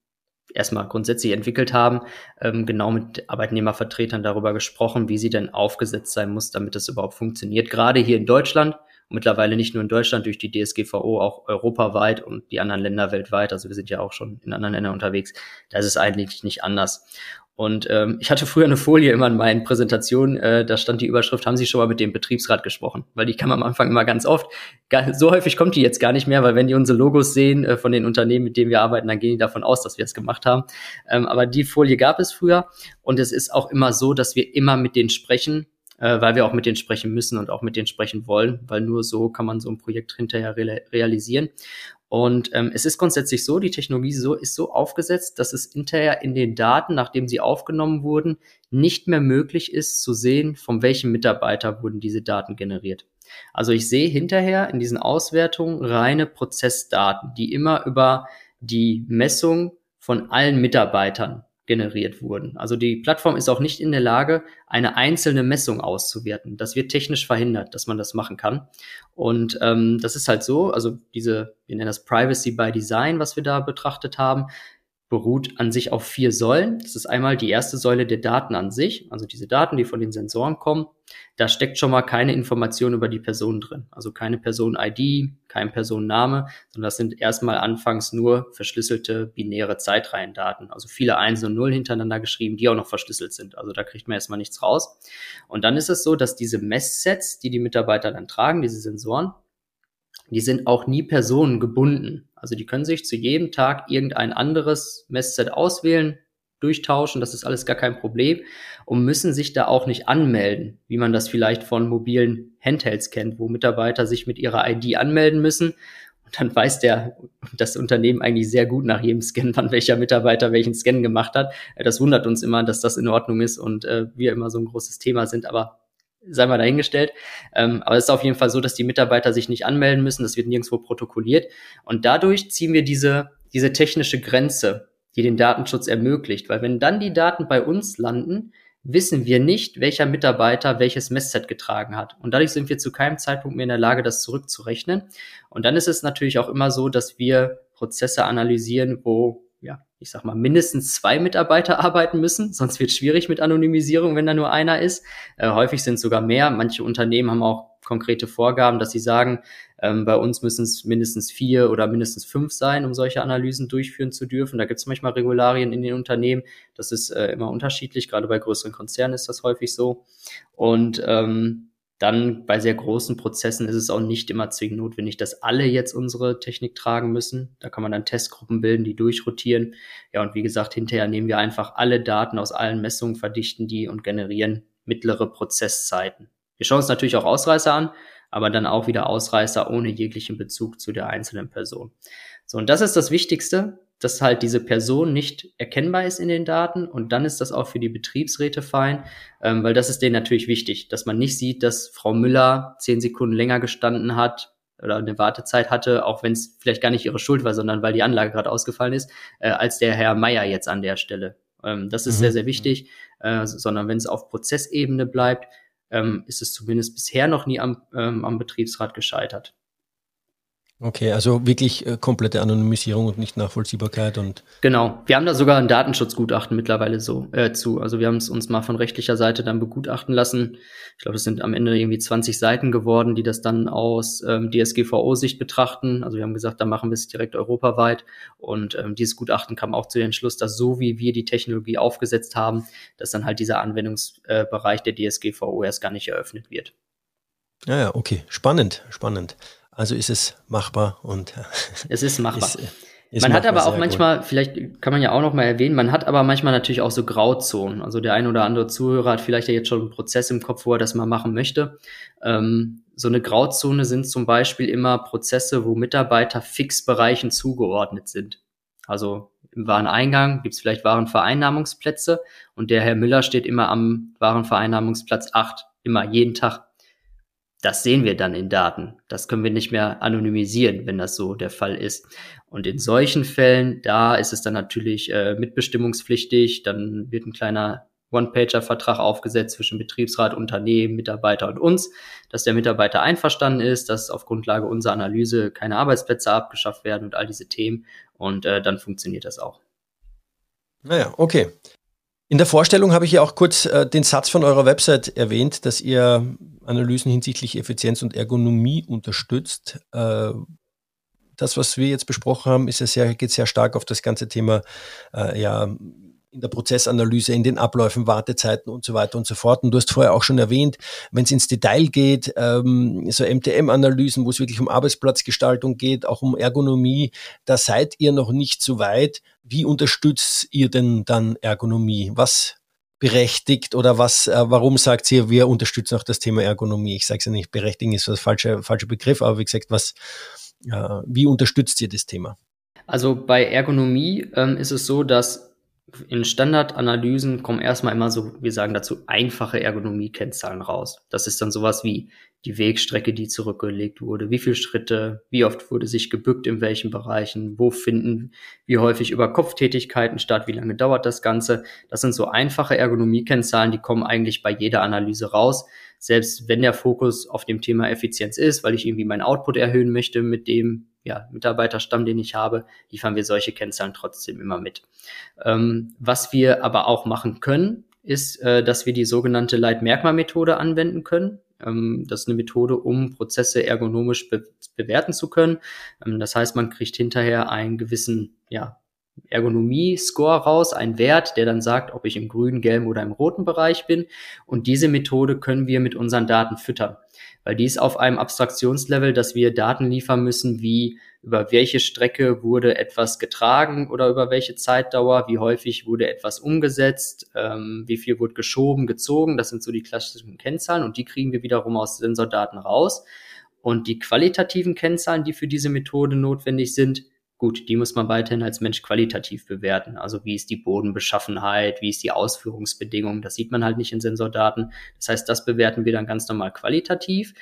erstmal grundsätzlich entwickelt haben, ähm, genau mit Arbeitnehmervertretern darüber gesprochen, wie sie denn aufgesetzt sein muss, damit das überhaupt funktioniert. Gerade hier in Deutschland, mittlerweile nicht nur in Deutschland durch die DSGVO, auch europaweit und die anderen Länder weltweit. Also wir sind ja auch schon in anderen Ländern unterwegs. Da ist es eigentlich nicht anders. Und ähm, ich hatte früher eine Folie immer in meinen Präsentationen, äh, da stand die Überschrift, haben Sie schon mal mit dem Betriebsrat gesprochen? Weil die kam am Anfang immer ganz oft. Gar, so häufig kommt die jetzt gar nicht mehr, weil wenn die unsere Logos sehen äh, von den Unternehmen, mit denen wir arbeiten, dann gehen die davon aus, dass wir es gemacht haben. Ähm, aber die Folie gab es früher und es ist auch immer so, dass wir immer mit denen sprechen, äh, weil wir auch mit denen sprechen müssen und auch mit denen sprechen wollen, weil nur so kann man so ein Projekt hinterher realisieren. Und ähm, es ist grundsätzlich so, die Technologie so, ist so aufgesetzt, dass es hinterher in den Daten, nachdem sie aufgenommen wurden, nicht mehr möglich ist zu sehen, von welchem Mitarbeiter wurden diese Daten generiert. Also ich sehe hinterher in diesen Auswertungen reine Prozessdaten, die immer über die Messung von allen Mitarbeitern generiert wurden. Also die Plattform ist auch nicht in der Lage, eine einzelne Messung auszuwerten. Das wird technisch verhindert, dass man das machen kann. Und ähm, das ist halt so, also diese, wir nennen das Privacy by Design, was wir da betrachtet haben beruht an sich auf vier Säulen. Das ist einmal die erste Säule der Daten an sich, also diese Daten, die von den Sensoren kommen. Da steckt schon mal keine Information über die Person drin, also keine Person-ID, kein Personenname, sondern das sind erstmal anfangs nur verschlüsselte binäre Zeitreihendaten, also viele Eins und Null hintereinander geschrieben, die auch noch verschlüsselt sind. Also da kriegt man erstmal nichts raus. Und dann ist es so, dass diese Messsets, die die Mitarbeiter dann tragen, diese Sensoren, die sind auch nie personengebunden. Also die können sich zu jedem Tag irgendein anderes Messset auswählen, durchtauschen, das ist alles gar kein Problem und müssen sich da auch nicht anmelden, wie man das vielleicht von mobilen Handhelds kennt, wo Mitarbeiter sich mit ihrer ID anmelden müssen und dann weiß der das Unternehmen eigentlich sehr gut nach jedem Scan, wann welcher Mitarbeiter welchen Scan gemacht hat. Das wundert uns immer, dass das in Ordnung ist und äh, wir immer so ein großes Thema sind, aber sei mal dahingestellt. Ähm, aber es ist auf jeden Fall so, dass die Mitarbeiter sich nicht anmelden müssen, das wird nirgendwo protokolliert. Und dadurch ziehen wir diese, diese technische Grenze, die den Datenschutz ermöglicht. Weil wenn dann die Daten bei uns landen, wissen wir nicht, welcher Mitarbeiter welches Messset getragen hat. Und dadurch sind wir zu keinem Zeitpunkt mehr in der Lage, das zurückzurechnen. Und dann ist es natürlich auch immer so, dass wir Prozesse analysieren, wo ja, ich sag mal, mindestens zwei Mitarbeiter arbeiten müssen, sonst wird es schwierig mit Anonymisierung, wenn da nur einer ist. Äh, häufig sind sogar mehr. Manche Unternehmen haben auch konkrete Vorgaben, dass sie sagen, ähm, bei uns müssen es mindestens vier oder mindestens fünf sein, um solche Analysen durchführen zu dürfen. Da gibt es manchmal Regularien in den Unternehmen. Das ist äh, immer unterschiedlich. Gerade bei größeren Konzernen ist das häufig so. Und ähm, dann bei sehr großen Prozessen ist es auch nicht immer zwingend notwendig, dass alle jetzt unsere Technik tragen müssen. Da kann man dann Testgruppen bilden, die durchrotieren. Ja, und wie gesagt, hinterher nehmen wir einfach alle Daten aus allen Messungen, verdichten die und generieren mittlere Prozesszeiten. Wir schauen uns natürlich auch Ausreißer an, aber dann auch wieder Ausreißer ohne jeglichen Bezug zu der einzelnen Person. So, und das ist das Wichtigste, dass halt diese Person nicht erkennbar ist in den Daten und dann ist das auch für die Betriebsräte fein, ähm, weil das ist denen natürlich wichtig, dass man nicht sieht, dass Frau Müller zehn Sekunden länger gestanden hat oder eine Wartezeit hatte, auch wenn es vielleicht gar nicht ihre Schuld war, sondern weil die Anlage gerade ausgefallen ist, äh, als der Herr Meier jetzt an der Stelle. Ähm, das ist mhm. sehr, sehr wichtig, äh, sondern wenn es auf Prozessebene bleibt, ähm, ist es zumindest bisher noch nie am, ähm, am Betriebsrat gescheitert. Okay, also wirklich äh, komplette Anonymisierung und nicht Nachvollziehbarkeit und. Genau. Wir haben da sogar ein Datenschutzgutachten mittlerweile so äh, zu. Also wir haben es uns mal von rechtlicher Seite dann begutachten lassen. Ich glaube, es sind am Ende irgendwie 20 Seiten geworden, die das dann aus ähm, DSGVO-Sicht betrachten. Also wir haben gesagt, da machen wir es direkt europaweit. Und ähm, dieses Gutachten kam auch zu dem Entschluss, dass so wie wir die Technologie aufgesetzt haben, dass dann halt dieser Anwendungsbereich der DSGVO erst gar nicht eröffnet wird. Ja, ja, okay. Spannend, spannend. Also ist es machbar und es ist machbar. Ist, ist man hat aber auch manchmal, gut. vielleicht kann man ja auch noch mal erwähnen, man hat aber manchmal natürlich auch so Grauzonen. Also der ein oder andere Zuhörer hat vielleicht ja jetzt schon einen Prozess im Kopf, wo er das mal machen möchte. Ähm, so eine Grauzone sind zum Beispiel immer Prozesse, wo Mitarbeiter Fixbereichen zugeordnet sind. Also im Wareneingang gibt es vielleicht Warenvereinnahmungsplätze und der Herr Müller steht immer am Warenvereinnahmungsplatz 8, immer jeden Tag das sehen wir dann in Daten. Das können wir nicht mehr anonymisieren, wenn das so der Fall ist. Und in solchen Fällen, da ist es dann natürlich äh, mitbestimmungspflichtig. Dann wird ein kleiner One-Pager-Vertrag aufgesetzt zwischen Betriebsrat, Unternehmen, Mitarbeiter und uns, dass der Mitarbeiter einverstanden ist, dass auf Grundlage unserer Analyse keine Arbeitsplätze abgeschafft werden und all diese Themen. Und äh, dann funktioniert das auch. Naja, okay. In der Vorstellung habe ich ja auch kurz äh, den Satz von eurer Website erwähnt, dass ihr Analysen hinsichtlich Effizienz und Ergonomie unterstützt. Äh, das, was wir jetzt besprochen haben, ist ja sehr, geht sehr stark auf das ganze Thema äh, ja, in der Prozessanalyse, in den Abläufen, Wartezeiten und so weiter und so fort. Und du hast vorher auch schon erwähnt, wenn es ins Detail geht, ähm, so MTM-Analysen, wo es wirklich um Arbeitsplatzgestaltung geht, auch um Ergonomie, da seid ihr noch nicht so weit. Wie unterstützt ihr denn dann Ergonomie? Was berechtigt oder was, äh, warum sagt ihr, wir unterstützen auch das Thema Ergonomie? Ich sage es ja nicht, berechtigen ist das falsche, falsche Begriff, aber wie gesagt, was, äh, wie unterstützt ihr das Thema? Also bei Ergonomie ähm, ist es so, dass in Standardanalysen kommen erstmal immer so, wir sagen dazu, einfache Ergonomie-Kennzahlen raus. Das ist dann sowas wie die Wegstrecke, die zurückgelegt wurde, wie viele Schritte, wie oft wurde sich gebückt, in welchen Bereichen, wo finden, wie häufig über Kopftätigkeiten statt, wie lange dauert das Ganze. Das sind so einfache Ergonomie-Kennzahlen, die kommen eigentlich bei jeder Analyse raus. Selbst wenn der Fokus auf dem Thema Effizienz ist, weil ich irgendwie meinen Output erhöhen möchte mit dem, ja, Mitarbeiterstamm, den ich habe, liefern wir solche Kennzahlen trotzdem immer mit. Ähm, was wir aber auch machen können, ist, äh, dass wir die sogenannte Leitmerkmalmethode anwenden können. Ähm, das ist eine Methode, um Prozesse ergonomisch be bewerten zu können. Ähm, das heißt, man kriegt hinterher einen gewissen ja, Ergonomie-Score raus, einen Wert, der dann sagt, ob ich im grünen, gelben oder im roten Bereich bin. Und diese Methode können wir mit unseren Daten füttern weil die ist auf einem Abstraktionslevel, dass wir Daten liefern müssen, wie über welche Strecke wurde etwas getragen oder über welche Zeitdauer, wie häufig wurde etwas umgesetzt, ähm, wie viel wurde geschoben, gezogen. Das sind so die klassischen Kennzahlen und die kriegen wir wiederum aus Sensordaten raus. Und die qualitativen Kennzahlen, die für diese Methode notwendig sind, Gut, die muss man weiterhin als Mensch qualitativ bewerten. Also wie ist die Bodenbeschaffenheit, wie ist die Ausführungsbedingung, das sieht man halt nicht in Sensordaten. Das heißt, das bewerten wir dann ganz normal qualitativ.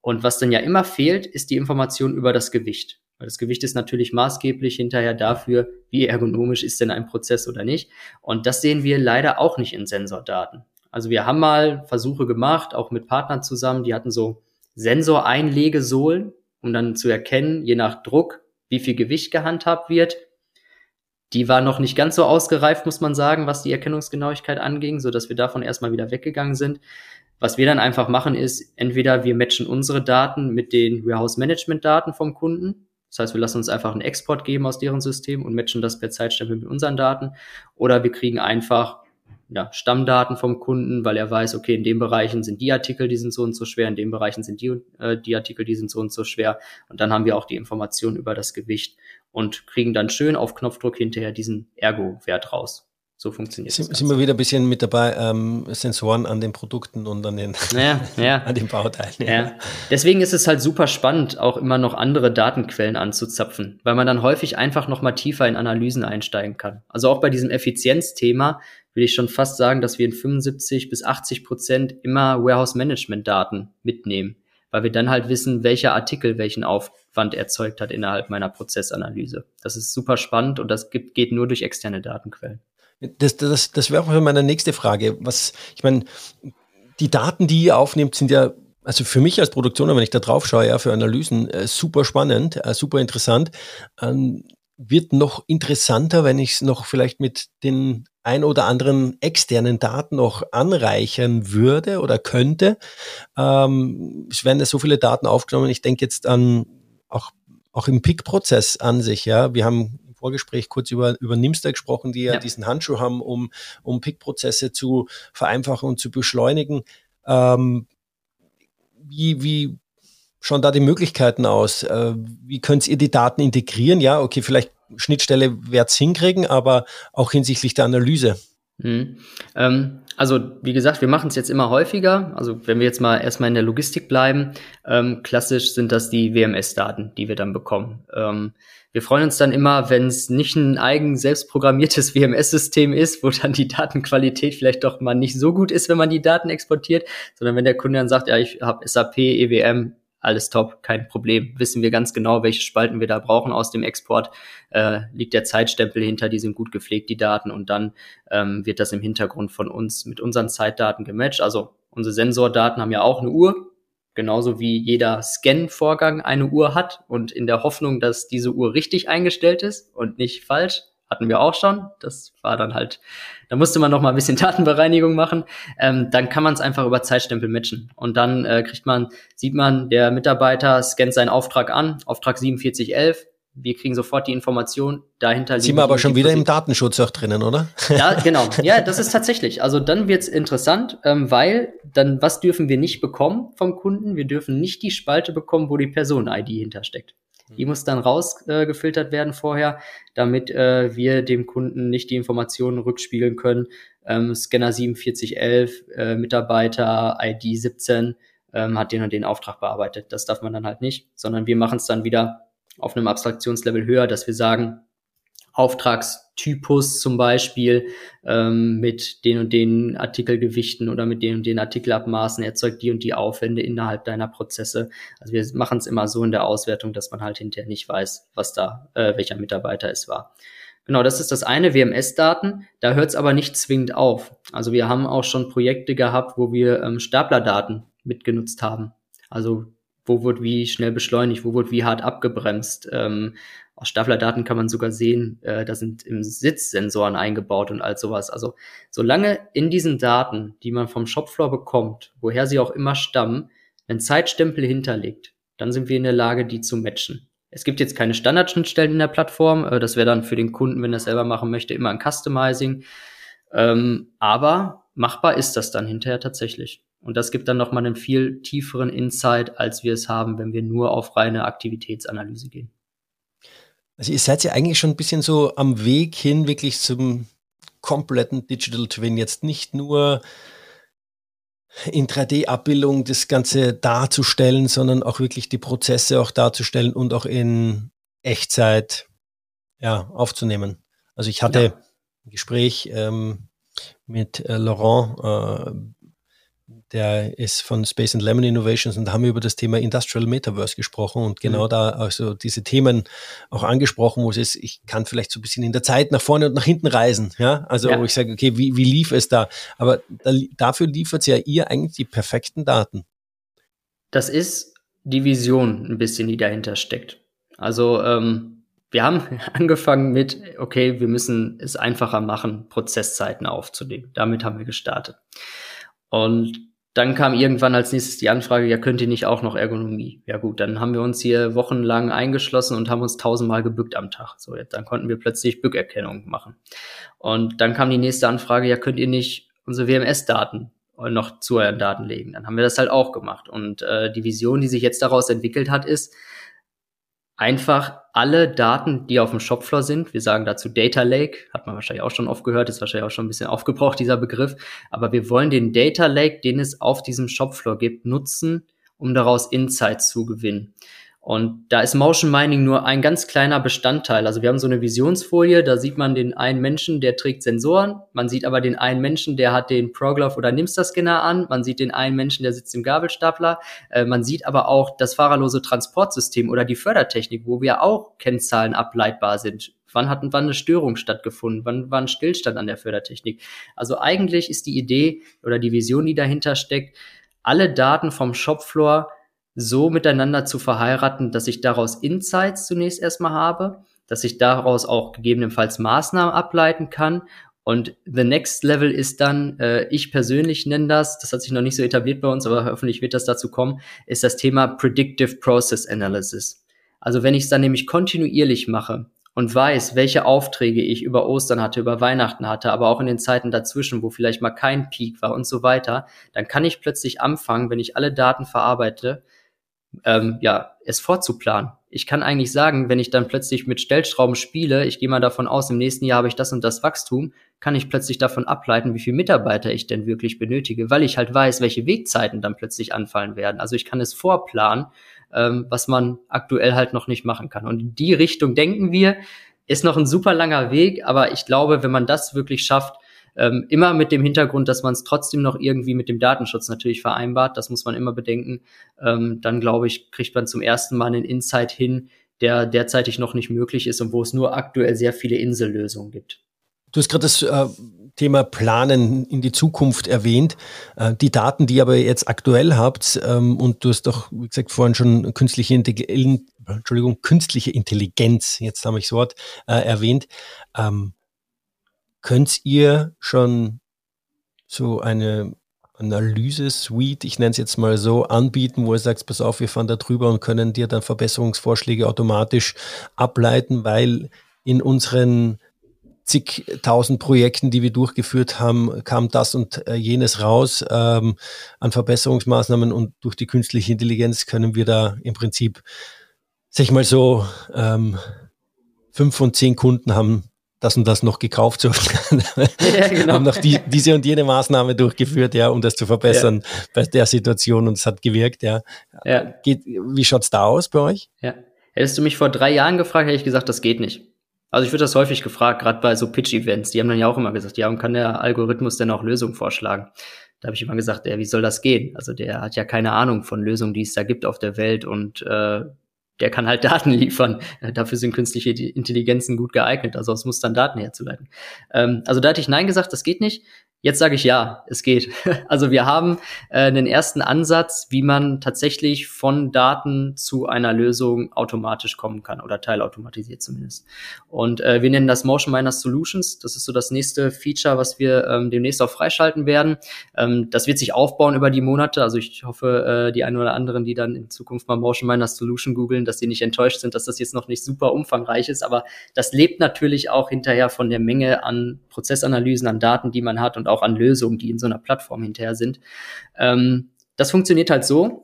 Und was dann ja immer fehlt, ist die Information über das Gewicht. Weil das Gewicht ist natürlich maßgeblich hinterher dafür, wie ergonomisch ist denn ein Prozess oder nicht. Und das sehen wir leider auch nicht in Sensordaten. Also wir haben mal Versuche gemacht, auch mit Partnern zusammen, die hatten so Sensoreinlegesohlen, um dann zu erkennen, je nach Druck, wie viel Gewicht gehandhabt wird. Die war noch nicht ganz so ausgereift, muss man sagen, was die Erkennungsgenauigkeit anging, so dass wir davon erstmal wieder weggegangen sind. Was wir dann einfach machen ist, entweder wir matchen unsere Daten mit den Warehouse Management Daten vom Kunden. Das heißt, wir lassen uns einfach einen Export geben aus deren System und matchen das per Zeitstempel mit unseren Daten. Oder wir kriegen einfach ja, Stammdaten vom Kunden, weil er weiß, okay, in den Bereichen sind die Artikel, die sind so und so schwer, in den Bereichen sind die, äh, die Artikel, die sind so und so schwer. Und dann haben wir auch die Information über das Gewicht und kriegen dann schön auf Knopfdruck hinterher diesen Ergo-Wert raus. So funktioniert es. Sind wir wieder ein bisschen mit dabei, ähm, Sensoren an den Produkten und an den, ja, ja. an den Bauteilen. Ja. ja. Deswegen ist es halt super spannend, auch immer noch andere Datenquellen anzuzapfen, weil man dann häufig einfach noch mal tiefer in Analysen einsteigen kann. Also auch bei diesem Effizienzthema will ich schon fast sagen, dass wir in 75 bis 80 Prozent immer Warehouse-Management-Daten mitnehmen, weil wir dann halt wissen, welcher Artikel welchen Aufwand erzeugt hat innerhalb meiner Prozessanalyse. Das ist super spannend und das gibt, geht nur durch externe Datenquellen. Das, das, das wäre auch meine nächste Frage. Was, ich meine, die Daten, die ihr aufnehmt, sind ja also für mich als Produktioner, wenn ich da drauf schaue, ja, für Analysen, äh, super spannend, äh, super interessant. Ähm, wird noch interessanter, wenn ich es noch vielleicht mit den ein oder anderen externen Daten noch anreichern würde oder könnte. Ähm, es werden ja so viele Daten aufgenommen. Ich denke jetzt an auch, auch im Pick-Prozess an sich. Ja, wir haben Vorgespräch kurz über, über Nimster gesprochen, die ja, ja. diesen Handschuh haben, um, um Pick-Prozesse zu vereinfachen und zu beschleunigen. Ähm, wie, wie schauen da die Möglichkeiten aus? Äh, wie könnt ihr die Daten integrieren? Ja, okay, vielleicht Schnittstelle wird's hinkriegen, aber auch hinsichtlich der Analyse. Mhm. Ähm, also wie gesagt, wir machen es jetzt immer häufiger. Also wenn wir jetzt mal erstmal in der Logistik bleiben, ähm, klassisch sind das die WMS-Daten, die wir dann bekommen. Ähm, wir freuen uns dann immer, wenn es nicht ein eigen selbstprogrammiertes WMS-System ist, wo dann die Datenqualität vielleicht doch mal nicht so gut ist, wenn man die Daten exportiert, sondern wenn der Kunde dann sagt, ja, ich habe SAP, EWM, alles top, kein Problem. Wissen wir ganz genau, welche Spalten wir da brauchen aus dem Export. Äh, liegt der Zeitstempel hinter, die sind gut gepflegt, die Daten, und dann ähm, wird das im Hintergrund von uns mit unseren Zeitdaten gematcht. Also unsere Sensordaten haben ja auch eine Uhr, genauso wie jeder Scan-Vorgang eine Uhr hat und in der Hoffnung, dass diese Uhr richtig eingestellt ist und nicht falsch, hatten wir auch schon. Das war dann halt, da musste man noch mal ein bisschen Datenbereinigung machen. Ähm, dann kann man es einfach über Zeitstempel matchen. Und dann äh, kriegt man, sieht man, der Mitarbeiter scannt seinen Auftrag an, Auftrag 4711, wir kriegen sofort die Information dahinter. Sind wir aber schon wieder im Datenschutz auch drinnen, oder? Ja, genau. Ja, das ist tatsächlich. Also dann wird's interessant, ähm, weil dann, was dürfen wir nicht bekommen vom Kunden? Wir dürfen nicht die Spalte bekommen, wo die Person-ID hintersteckt. Die muss dann rausgefiltert äh, werden vorher, damit äh, wir dem Kunden nicht die Informationen rückspiegeln können. Ähm, Scanner 4711, äh, Mitarbeiter ID 17 ähm, hat den und den Auftrag bearbeitet. Das darf man dann halt nicht, sondern wir machen es dann wieder auf einem Abstraktionslevel höher, dass wir sagen, Auftragstypus zum Beispiel ähm, mit den und den Artikelgewichten oder mit den und den Artikelabmaßen erzeugt die und die Aufwände innerhalb deiner Prozesse. Also wir machen es immer so in der Auswertung, dass man halt hinterher nicht weiß, was da, äh, welcher Mitarbeiter es war. Genau, das ist das eine, WMS-Daten. Da hört es aber nicht zwingend auf. Also wir haben auch schon Projekte gehabt, wo wir ähm, Staplerdaten mitgenutzt haben. Also wo wird wie schnell beschleunigt, wo wird wie hart abgebremst. Ähm, aus Staplerdaten kann man sogar sehen, äh, da sind im Sitz Sensoren eingebaut und all sowas. Also solange in diesen Daten, die man vom Shopfloor bekommt, woher sie auch immer stammen, ein Zeitstempel hinterlegt, dann sind wir in der Lage, die zu matchen. Es gibt jetzt keine Standardschnittstellen in der Plattform. Äh, das wäre dann für den Kunden, wenn er selber machen möchte, immer ein Customizing. Ähm, aber machbar ist das dann hinterher tatsächlich. Und das gibt dann nochmal einen viel tieferen Insight, als wir es haben, wenn wir nur auf reine Aktivitätsanalyse gehen. Also ihr seid ja eigentlich schon ein bisschen so am Weg hin wirklich zum kompletten Digital Twin. Jetzt nicht nur in 3D-Abbildung das Ganze darzustellen, sondern auch wirklich die Prozesse auch darzustellen und auch in Echtzeit ja, aufzunehmen. Also ich hatte ja. ein Gespräch ähm, mit äh, Laurent äh, der ist von Space and Lemon Innovations und da haben wir über das Thema Industrial Metaverse gesprochen und genau mhm. da also diese Themen auch angesprochen, wo es ist, ich kann vielleicht so ein bisschen in der Zeit nach vorne und nach hinten reisen, ja, also ja. wo ich sage, okay, wie, wie lief es da? Aber da, dafür liefert ja ihr eigentlich die perfekten Daten. Das ist die Vision ein bisschen, die dahinter steckt. Also ähm, wir haben angefangen mit, okay, wir müssen es einfacher machen, Prozesszeiten aufzunehmen. Damit haben wir gestartet. Und dann kam irgendwann als nächstes die Anfrage, ja, könnt ihr nicht auch noch Ergonomie? Ja gut, dann haben wir uns hier wochenlang eingeschlossen und haben uns tausendmal gebückt am Tag. So, dann konnten wir plötzlich Bückerkennung machen. Und dann kam die nächste Anfrage, ja, könnt ihr nicht unsere WMS-Daten noch zu euren Daten legen? Dann haben wir das halt auch gemacht. Und äh, die Vision, die sich jetzt daraus entwickelt hat, ist, einfach alle Daten, die auf dem Shopfloor sind, wir sagen dazu Data Lake, hat man wahrscheinlich auch schon oft gehört, ist wahrscheinlich auch schon ein bisschen aufgebraucht, dieser Begriff, aber wir wollen den Data Lake, den es auf diesem Shopfloor gibt, nutzen, um daraus Insights zu gewinnen. Und da ist Motion Mining nur ein ganz kleiner Bestandteil. Also wir haben so eine Visionsfolie, da sieht man den einen Menschen, der trägt Sensoren. Man sieht aber den einen Menschen, der hat den Proglove oder Nimster Scanner an. Man sieht den einen Menschen, der sitzt im Gabelstapler. Äh, man sieht aber auch das fahrerlose Transportsystem oder die Fördertechnik, wo wir auch Kennzahlen ableitbar sind. Wann hat wann eine Störung stattgefunden? Wann war ein Stillstand an der Fördertechnik? Also eigentlich ist die Idee oder die Vision, die dahinter steckt, alle Daten vom Shopfloor so miteinander zu verheiraten, dass ich daraus Insights zunächst erstmal habe, dass ich daraus auch gegebenenfalls Maßnahmen ableiten kann. Und the next level ist dann, äh, ich persönlich nenne das, das hat sich noch nicht so etabliert bei uns, aber hoffentlich wird das dazu kommen, ist das Thema Predictive Process Analysis. Also wenn ich es dann nämlich kontinuierlich mache und weiß, welche Aufträge ich über Ostern hatte, über Weihnachten hatte, aber auch in den Zeiten dazwischen, wo vielleicht mal kein Peak war und so weiter, dann kann ich plötzlich anfangen, wenn ich alle Daten verarbeite, ähm, ja, es vorzuplanen. Ich kann eigentlich sagen, wenn ich dann plötzlich mit Stellschrauben spiele, ich gehe mal davon aus, im nächsten Jahr habe ich das und das Wachstum, kann ich plötzlich davon ableiten, wie viele Mitarbeiter ich denn wirklich benötige, weil ich halt weiß, welche Wegzeiten dann plötzlich anfallen werden. Also ich kann es vorplanen, ähm, was man aktuell halt noch nicht machen kann. Und in die Richtung denken wir, ist noch ein super langer Weg, aber ich glaube, wenn man das wirklich schafft, ähm, immer mit dem Hintergrund, dass man es trotzdem noch irgendwie mit dem Datenschutz natürlich vereinbart. Das muss man immer bedenken. Ähm, dann glaube ich, kriegt man zum ersten Mal einen Insight hin, der derzeitig noch nicht möglich ist und wo es nur aktuell sehr viele Insellösungen gibt. Du hast gerade das äh, Thema Planen in die Zukunft erwähnt. Äh, die Daten, die ihr aber jetzt aktuell habt, ähm, und du hast doch, wie gesagt, vorhin schon künstliche Entschuldigung, künstliche Intelligenz, jetzt habe ich das Wort äh, erwähnt. Ähm, könnt ihr schon so eine Analyse-Suite, ich nenne es jetzt mal so, anbieten, wo ihr sagt, pass auf, wir fahren da drüber und können dir dann Verbesserungsvorschläge automatisch ableiten, weil in unseren zigtausend Projekten, die wir durchgeführt haben, kam das und äh, jenes raus ähm, an Verbesserungsmaßnahmen und durch die künstliche Intelligenz können wir da im Prinzip, sag ich mal so, ähm, fünf von zehn Kunden haben das und das noch gekauft, so ja, genau. haben noch die, diese und jene Maßnahme durchgeführt, ja, um das zu verbessern ja. bei der Situation und es hat gewirkt, ja. ja. Geht, wie schaut's da aus bei euch? Ja. Hättest du mich vor drei Jahren gefragt, hätte ich gesagt, das geht nicht. Also ich würde das häufig gefragt, gerade bei so Pitch-Events. Die haben dann ja auch immer gesagt, ja, und kann der Algorithmus denn auch Lösungen vorschlagen? Da habe ich immer gesagt, ja, wie soll das gehen? Also der hat ja keine Ahnung von Lösungen, die es da gibt auf der Welt und äh, der kann halt Daten liefern. Dafür sind künstliche Intelligenzen gut geeignet. Also es muss dann Daten herzuleiten. Ähm, also da hatte ich Nein gesagt, das geht nicht. Jetzt sage ich ja, es geht. Also wir haben äh, einen ersten Ansatz, wie man tatsächlich von Daten zu einer Lösung automatisch kommen kann oder teilautomatisiert zumindest. Und äh, wir nennen das Motion Miner Solutions. Das ist so das nächste Feature, was wir ähm, demnächst auch freischalten werden. Ähm, das wird sich aufbauen über die Monate. Also ich hoffe, äh, die einen oder anderen, die dann in Zukunft mal Motion Miner Solution googeln, dass sie nicht enttäuscht sind, dass das jetzt noch nicht super umfangreich ist. Aber das lebt natürlich auch hinterher von der Menge an Prozessanalysen, an Daten, die man hat und auch an Lösungen, die in so einer Plattform hinterher sind. Ähm, das funktioniert halt so,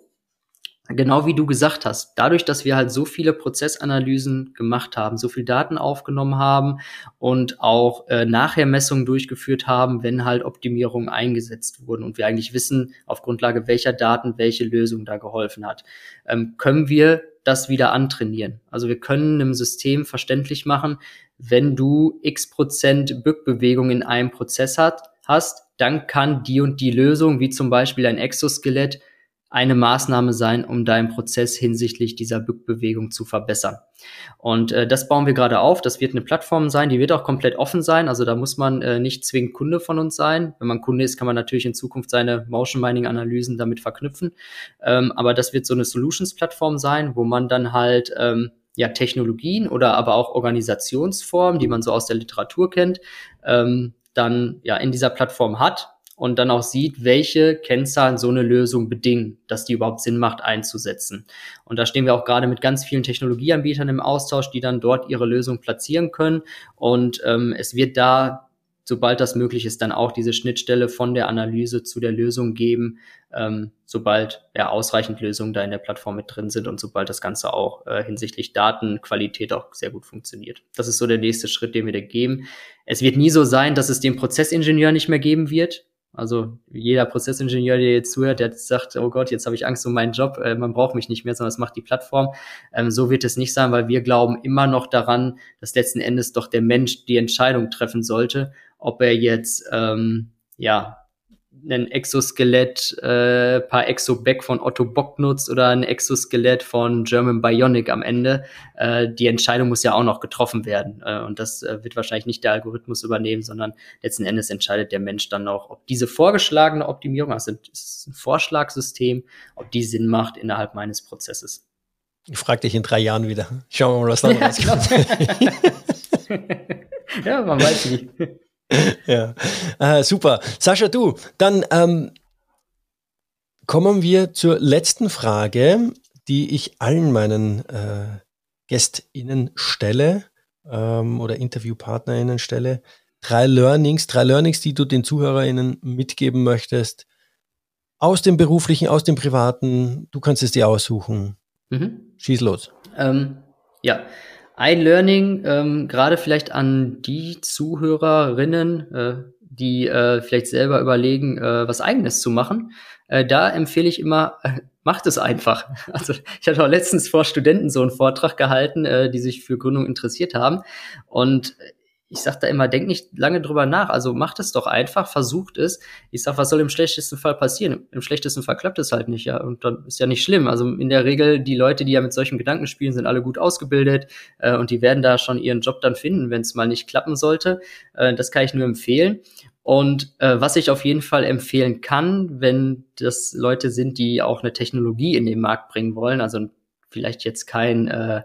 genau wie du gesagt hast, dadurch, dass wir halt so viele Prozessanalysen gemacht haben, so viel Daten aufgenommen haben und auch äh, nachher Messungen durchgeführt haben, wenn halt Optimierungen eingesetzt wurden und wir eigentlich wissen, auf Grundlage welcher Daten welche Lösung da geholfen hat, ähm, können wir das wieder antrainieren. Also wir können einem System verständlich machen, wenn du x Prozent Bückbewegung in einem Prozess hat, hast, dann kann die und die Lösung, wie zum Beispiel ein Exoskelett, eine Maßnahme sein, um deinen Prozess hinsichtlich dieser Bückbewegung zu verbessern. Und äh, das bauen wir gerade auf. Das wird eine Plattform sein, die wird auch komplett offen sein. Also da muss man äh, nicht zwingend Kunde von uns sein. Wenn man Kunde ist, kann man natürlich in Zukunft seine Motion Mining Analysen damit verknüpfen. Ähm, aber das wird so eine Solutions-Plattform sein, wo man dann halt ähm, ja Technologien oder aber auch Organisationsformen, die man so aus der Literatur kennt, ähm, dann ja in dieser Plattform hat und dann auch sieht, welche Kennzahlen so eine Lösung bedingen, dass die überhaupt Sinn macht einzusetzen. Und da stehen wir auch gerade mit ganz vielen Technologieanbietern im Austausch, die dann dort ihre Lösung platzieren können. Und ähm, es wird da, sobald das möglich ist, dann auch diese Schnittstelle von der Analyse zu der Lösung geben, ähm, sobald ja ausreichend Lösungen da in der Plattform mit drin sind und sobald das Ganze auch äh, hinsichtlich Datenqualität auch sehr gut funktioniert. Das ist so der nächste Schritt, den wir da geben. Es wird nie so sein, dass es den Prozessingenieur nicht mehr geben wird. Also jeder Prozessingenieur, der jetzt zuhört, der sagt, oh Gott, jetzt habe ich Angst um meinen Job, äh, man braucht mich nicht mehr, sondern das macht die Plattform. Ähm, so wird es nicht sein, weil wir glauben immer noch daran, dass letzten Endes doch der Mensch die Entscheidung treffen sollte, ob er jetzt ähm, ja ein Exoskelett, äh, paar Exoback von Otto Bock nutzt oder ein Exoskelett von German Bionic am Ende. Äh, die Entscheidung muss ja auch noch getroffen werden. Äh, und das äh, wird wahrscheinlich nicht der Algorithmus übernehmen, sondern letzten Endes entscheidet der Mensch dann auch, ob diese vorgeschlagene Optimierung, also ist ein Vorschlagssystem, ob die Sinn macht innerhalb meines Prozesses. Ich frage dich in drei Jahren wieder. Schauen wir mal, was da rauskommt. ja, man weiß nicht. ja, äh, super. Sascha, du, dann ähm, kommen wir zur letzten Frage, die ich allen meinen äh, GästInnen stelle ähm, oder InterviewpartnerInnen stelle. Drei Learnings, drei Learnings, die du den ZuhörerInnen mitgeben möchtest. Aus dem beruflichen, aus dem privaten. Du kannst es dir aussuchen. Mhm. Schieß los. Ähm, ja, ein Learning, ähm, gerade vielleicht an die Zuhörerinnen, äh, die äh, vielleicht selber überlegen, äh, was eigenes zu machen. Äh, da empfehle ich immer, äh, macht es einfach. Also ich hatte auch letztens vor Studenten so einen Vortrag gehalten, äh, die sich für Gründung interessiert haben. Und ich sag da immer, denk nicht lange drüber nach. Also macht es doch einfach, versucht es. Ich sag, was soll im schlechtesten Fall passieren? Im schlechtesten Fall klappt es halt nicht, ja. Und dann ist ja nicht schlimm. Also in der Regel, die Leute, die ja mit solchen Gedanken spielen, sind alle gut ausgebildet äh, und die werden da schon ihren Job dann finden, wenn es mal nicht klappen sollte. Äh, das kann ich nur empfehlen. Und äh, was ich auf jeden Fall empfehlen kann, wenn das Leute sind, die auch eine Technologie in den Markt bringen wollen, also vielleicht jetzt kein äh,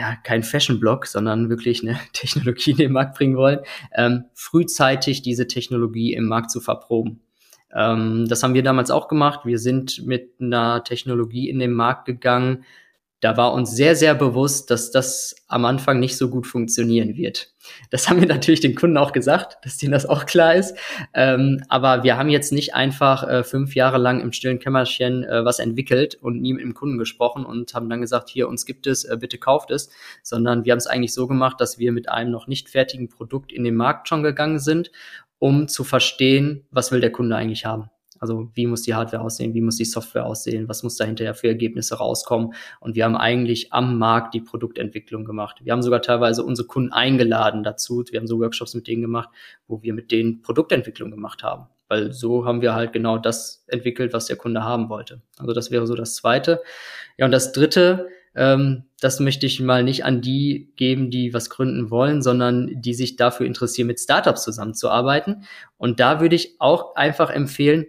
ja, kein Fashion-Blog, sondern wirklich eine Technologie in den Markt bringen wollen, ähm, frühzeitig diese Technologie im Markt zu verproben. Ähm, das haben wir damals auch gemacht. Wir sind mit einer Technologie in den Markt gegangen, da war uns sehr, sehr bewusst, dass das am Anfang nicht so gut funktionieren wird. Das haben wir natürlich den Kunden auch gesagt, dass denen das auch klar ist. Ähm, aber wir haben jetzt nicht einfach äh, fünf Jahre lang im stillen Kämmerchen äh, was entwickelt und nie mit dem Kunden gesprochen und haben dann gesagt, hier, uns gibt es, äh, bitte kauft es, sondern wir haben es eigentlich so gemacht, dass wir mit einem noch nicht fertigen Produkt in den Markt schon gegangen sind, um zu verstehen, was will der Kunde eigentlich haben. Also wie muss die Hardware aussehen, wie muss die Software aussehen, was muss da hinterher für Ergebnisse rauskommen. Und wir haben eigentlich am Markt die Produktentwicklung gemacht. Wir haben sogar teilweise unsere Kunden eingeladen dazu. Wir haben so Workshops mit denen gemacht, wo wir mit denen Produktentwicklung gemacht haben. Weil so haben wir halt genau das entwickelt, was der Kunde haben wollte. Also das wäre so das Zweite. Ja, und das Dritte, ähm, das möchte ich mal nicht an die geben, die was gründen wollen, sondern die sich dafür interessieren, mit Startups zusammenzuarbeiten. Und da würde ich auch einfach empfehlen,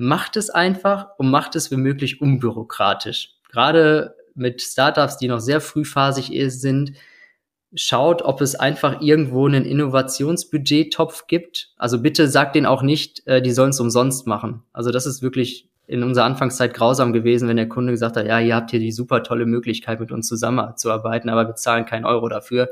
macht es einfach und macht es wie möglich unbürokratisch. Gerade mit Startups, die noch sehr frühphasig sind, schaut, ob es einfach irgendwo einen Innovationsbudget-Topf gibt. Also bitte sagt denen auch nicht, äh, die sollen es umsonst machen. Also das ist wirklich in unserer Anfangszeit grausam gewesen, wenn der Kunde gesagt hat, ja, ihr habt hier die super tolle Möglichkeit, mit uns zusammenzuarbeiten, aber wir zahlen keinen Euro dafür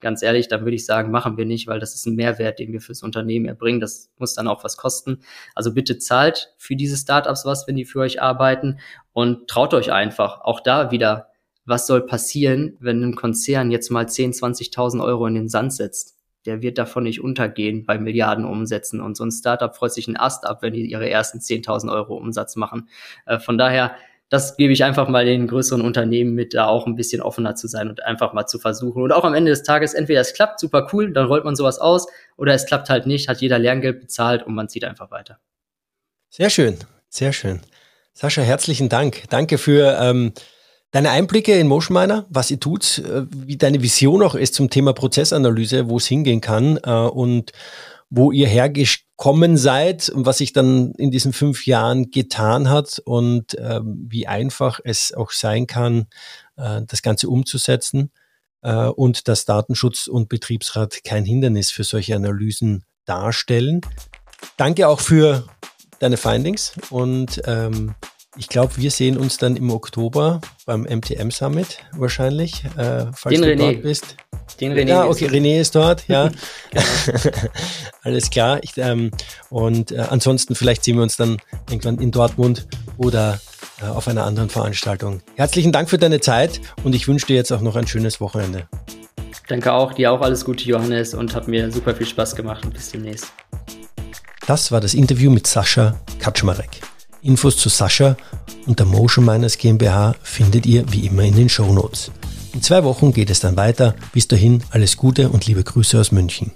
ganz ehrlich, dann würde ich sagen, machen wir nicht, weil das ist ein Mehrwert, den wir fürs Unternehmen erbringen. Das muss dann auch was kosten. Also bitte zahlt für diese Startups was, wenn die für euch arbeiten und traut euch einfach. Auch da wieder, was soll passieren, wenn ein Konzern jetzt mal 10, 20.000 Euro in den Sand setzt? Der wird davon nicht untergehen bei Milliarden Umsätzen. Und so ein Startup freut sich einen Ast ab, wenn die ihre ersten 10.000 Euro Umsatz machen. Äh, von daher, das gebe ich einfach mal den größeren Unternehmen mit, da auch ein bisschen offener zu sein und einfach mal zu versuchen. Und auch am Ende des Tages, entweder es klappt, super cool, dann rollt man sowas aus, oder es klappt halt nicht, hat jeder Lerngeld bezahlt und man zieht einfach weiter. Sehr schön, sehr schön. Sascha, herzlichen Dank. Danke für ähm, deine Einblicke in Motionminer, was ihr tut, äh, wie deine Vision auch ist zum Thema Prozessanalyse, wo es hingehen kann äh, und wo ihr hergekommen seid und was sich dann in diesen fünf Jahren getan hat und äh, wie einfach es auch sein kann, äh, das Ganze umzusetzen äh, und dass Datenschutz und Betriebsrat kein Hindernis für solche Analysen darstellen. Danke auch für deine Findings und ähm, ich glaube, wir sehen uns dann im Oktober beim MTM Summit wahrscheinlich, äh, falls Den du René. dort bist. Den René. Ja, okay, René ist dort, ja. genau. Alles klar. Ich, ähm, und äh, ansonsten vielleicht sehen wir uns dann irgendwann in Dortmund oder äh, auf einer anderen Veranstaltung. Herzlichen Dank für deine Zeit und ich wünsche dir jetzt auch noch ein schönes Wochenende. Danke auch, dir auch alles Gute, Johannes, und hat mir super viel Spaß gemacht und bis demnächst. Das war das Interview mit Sascha Kaczmarek. Infos zu Sascha und der Motion Miners GmbH findet ihr wie immer in den Show Notes. In zwei Wochen geht es dann weiter. Bis dahin alles Gute und liebe Grüße aus München.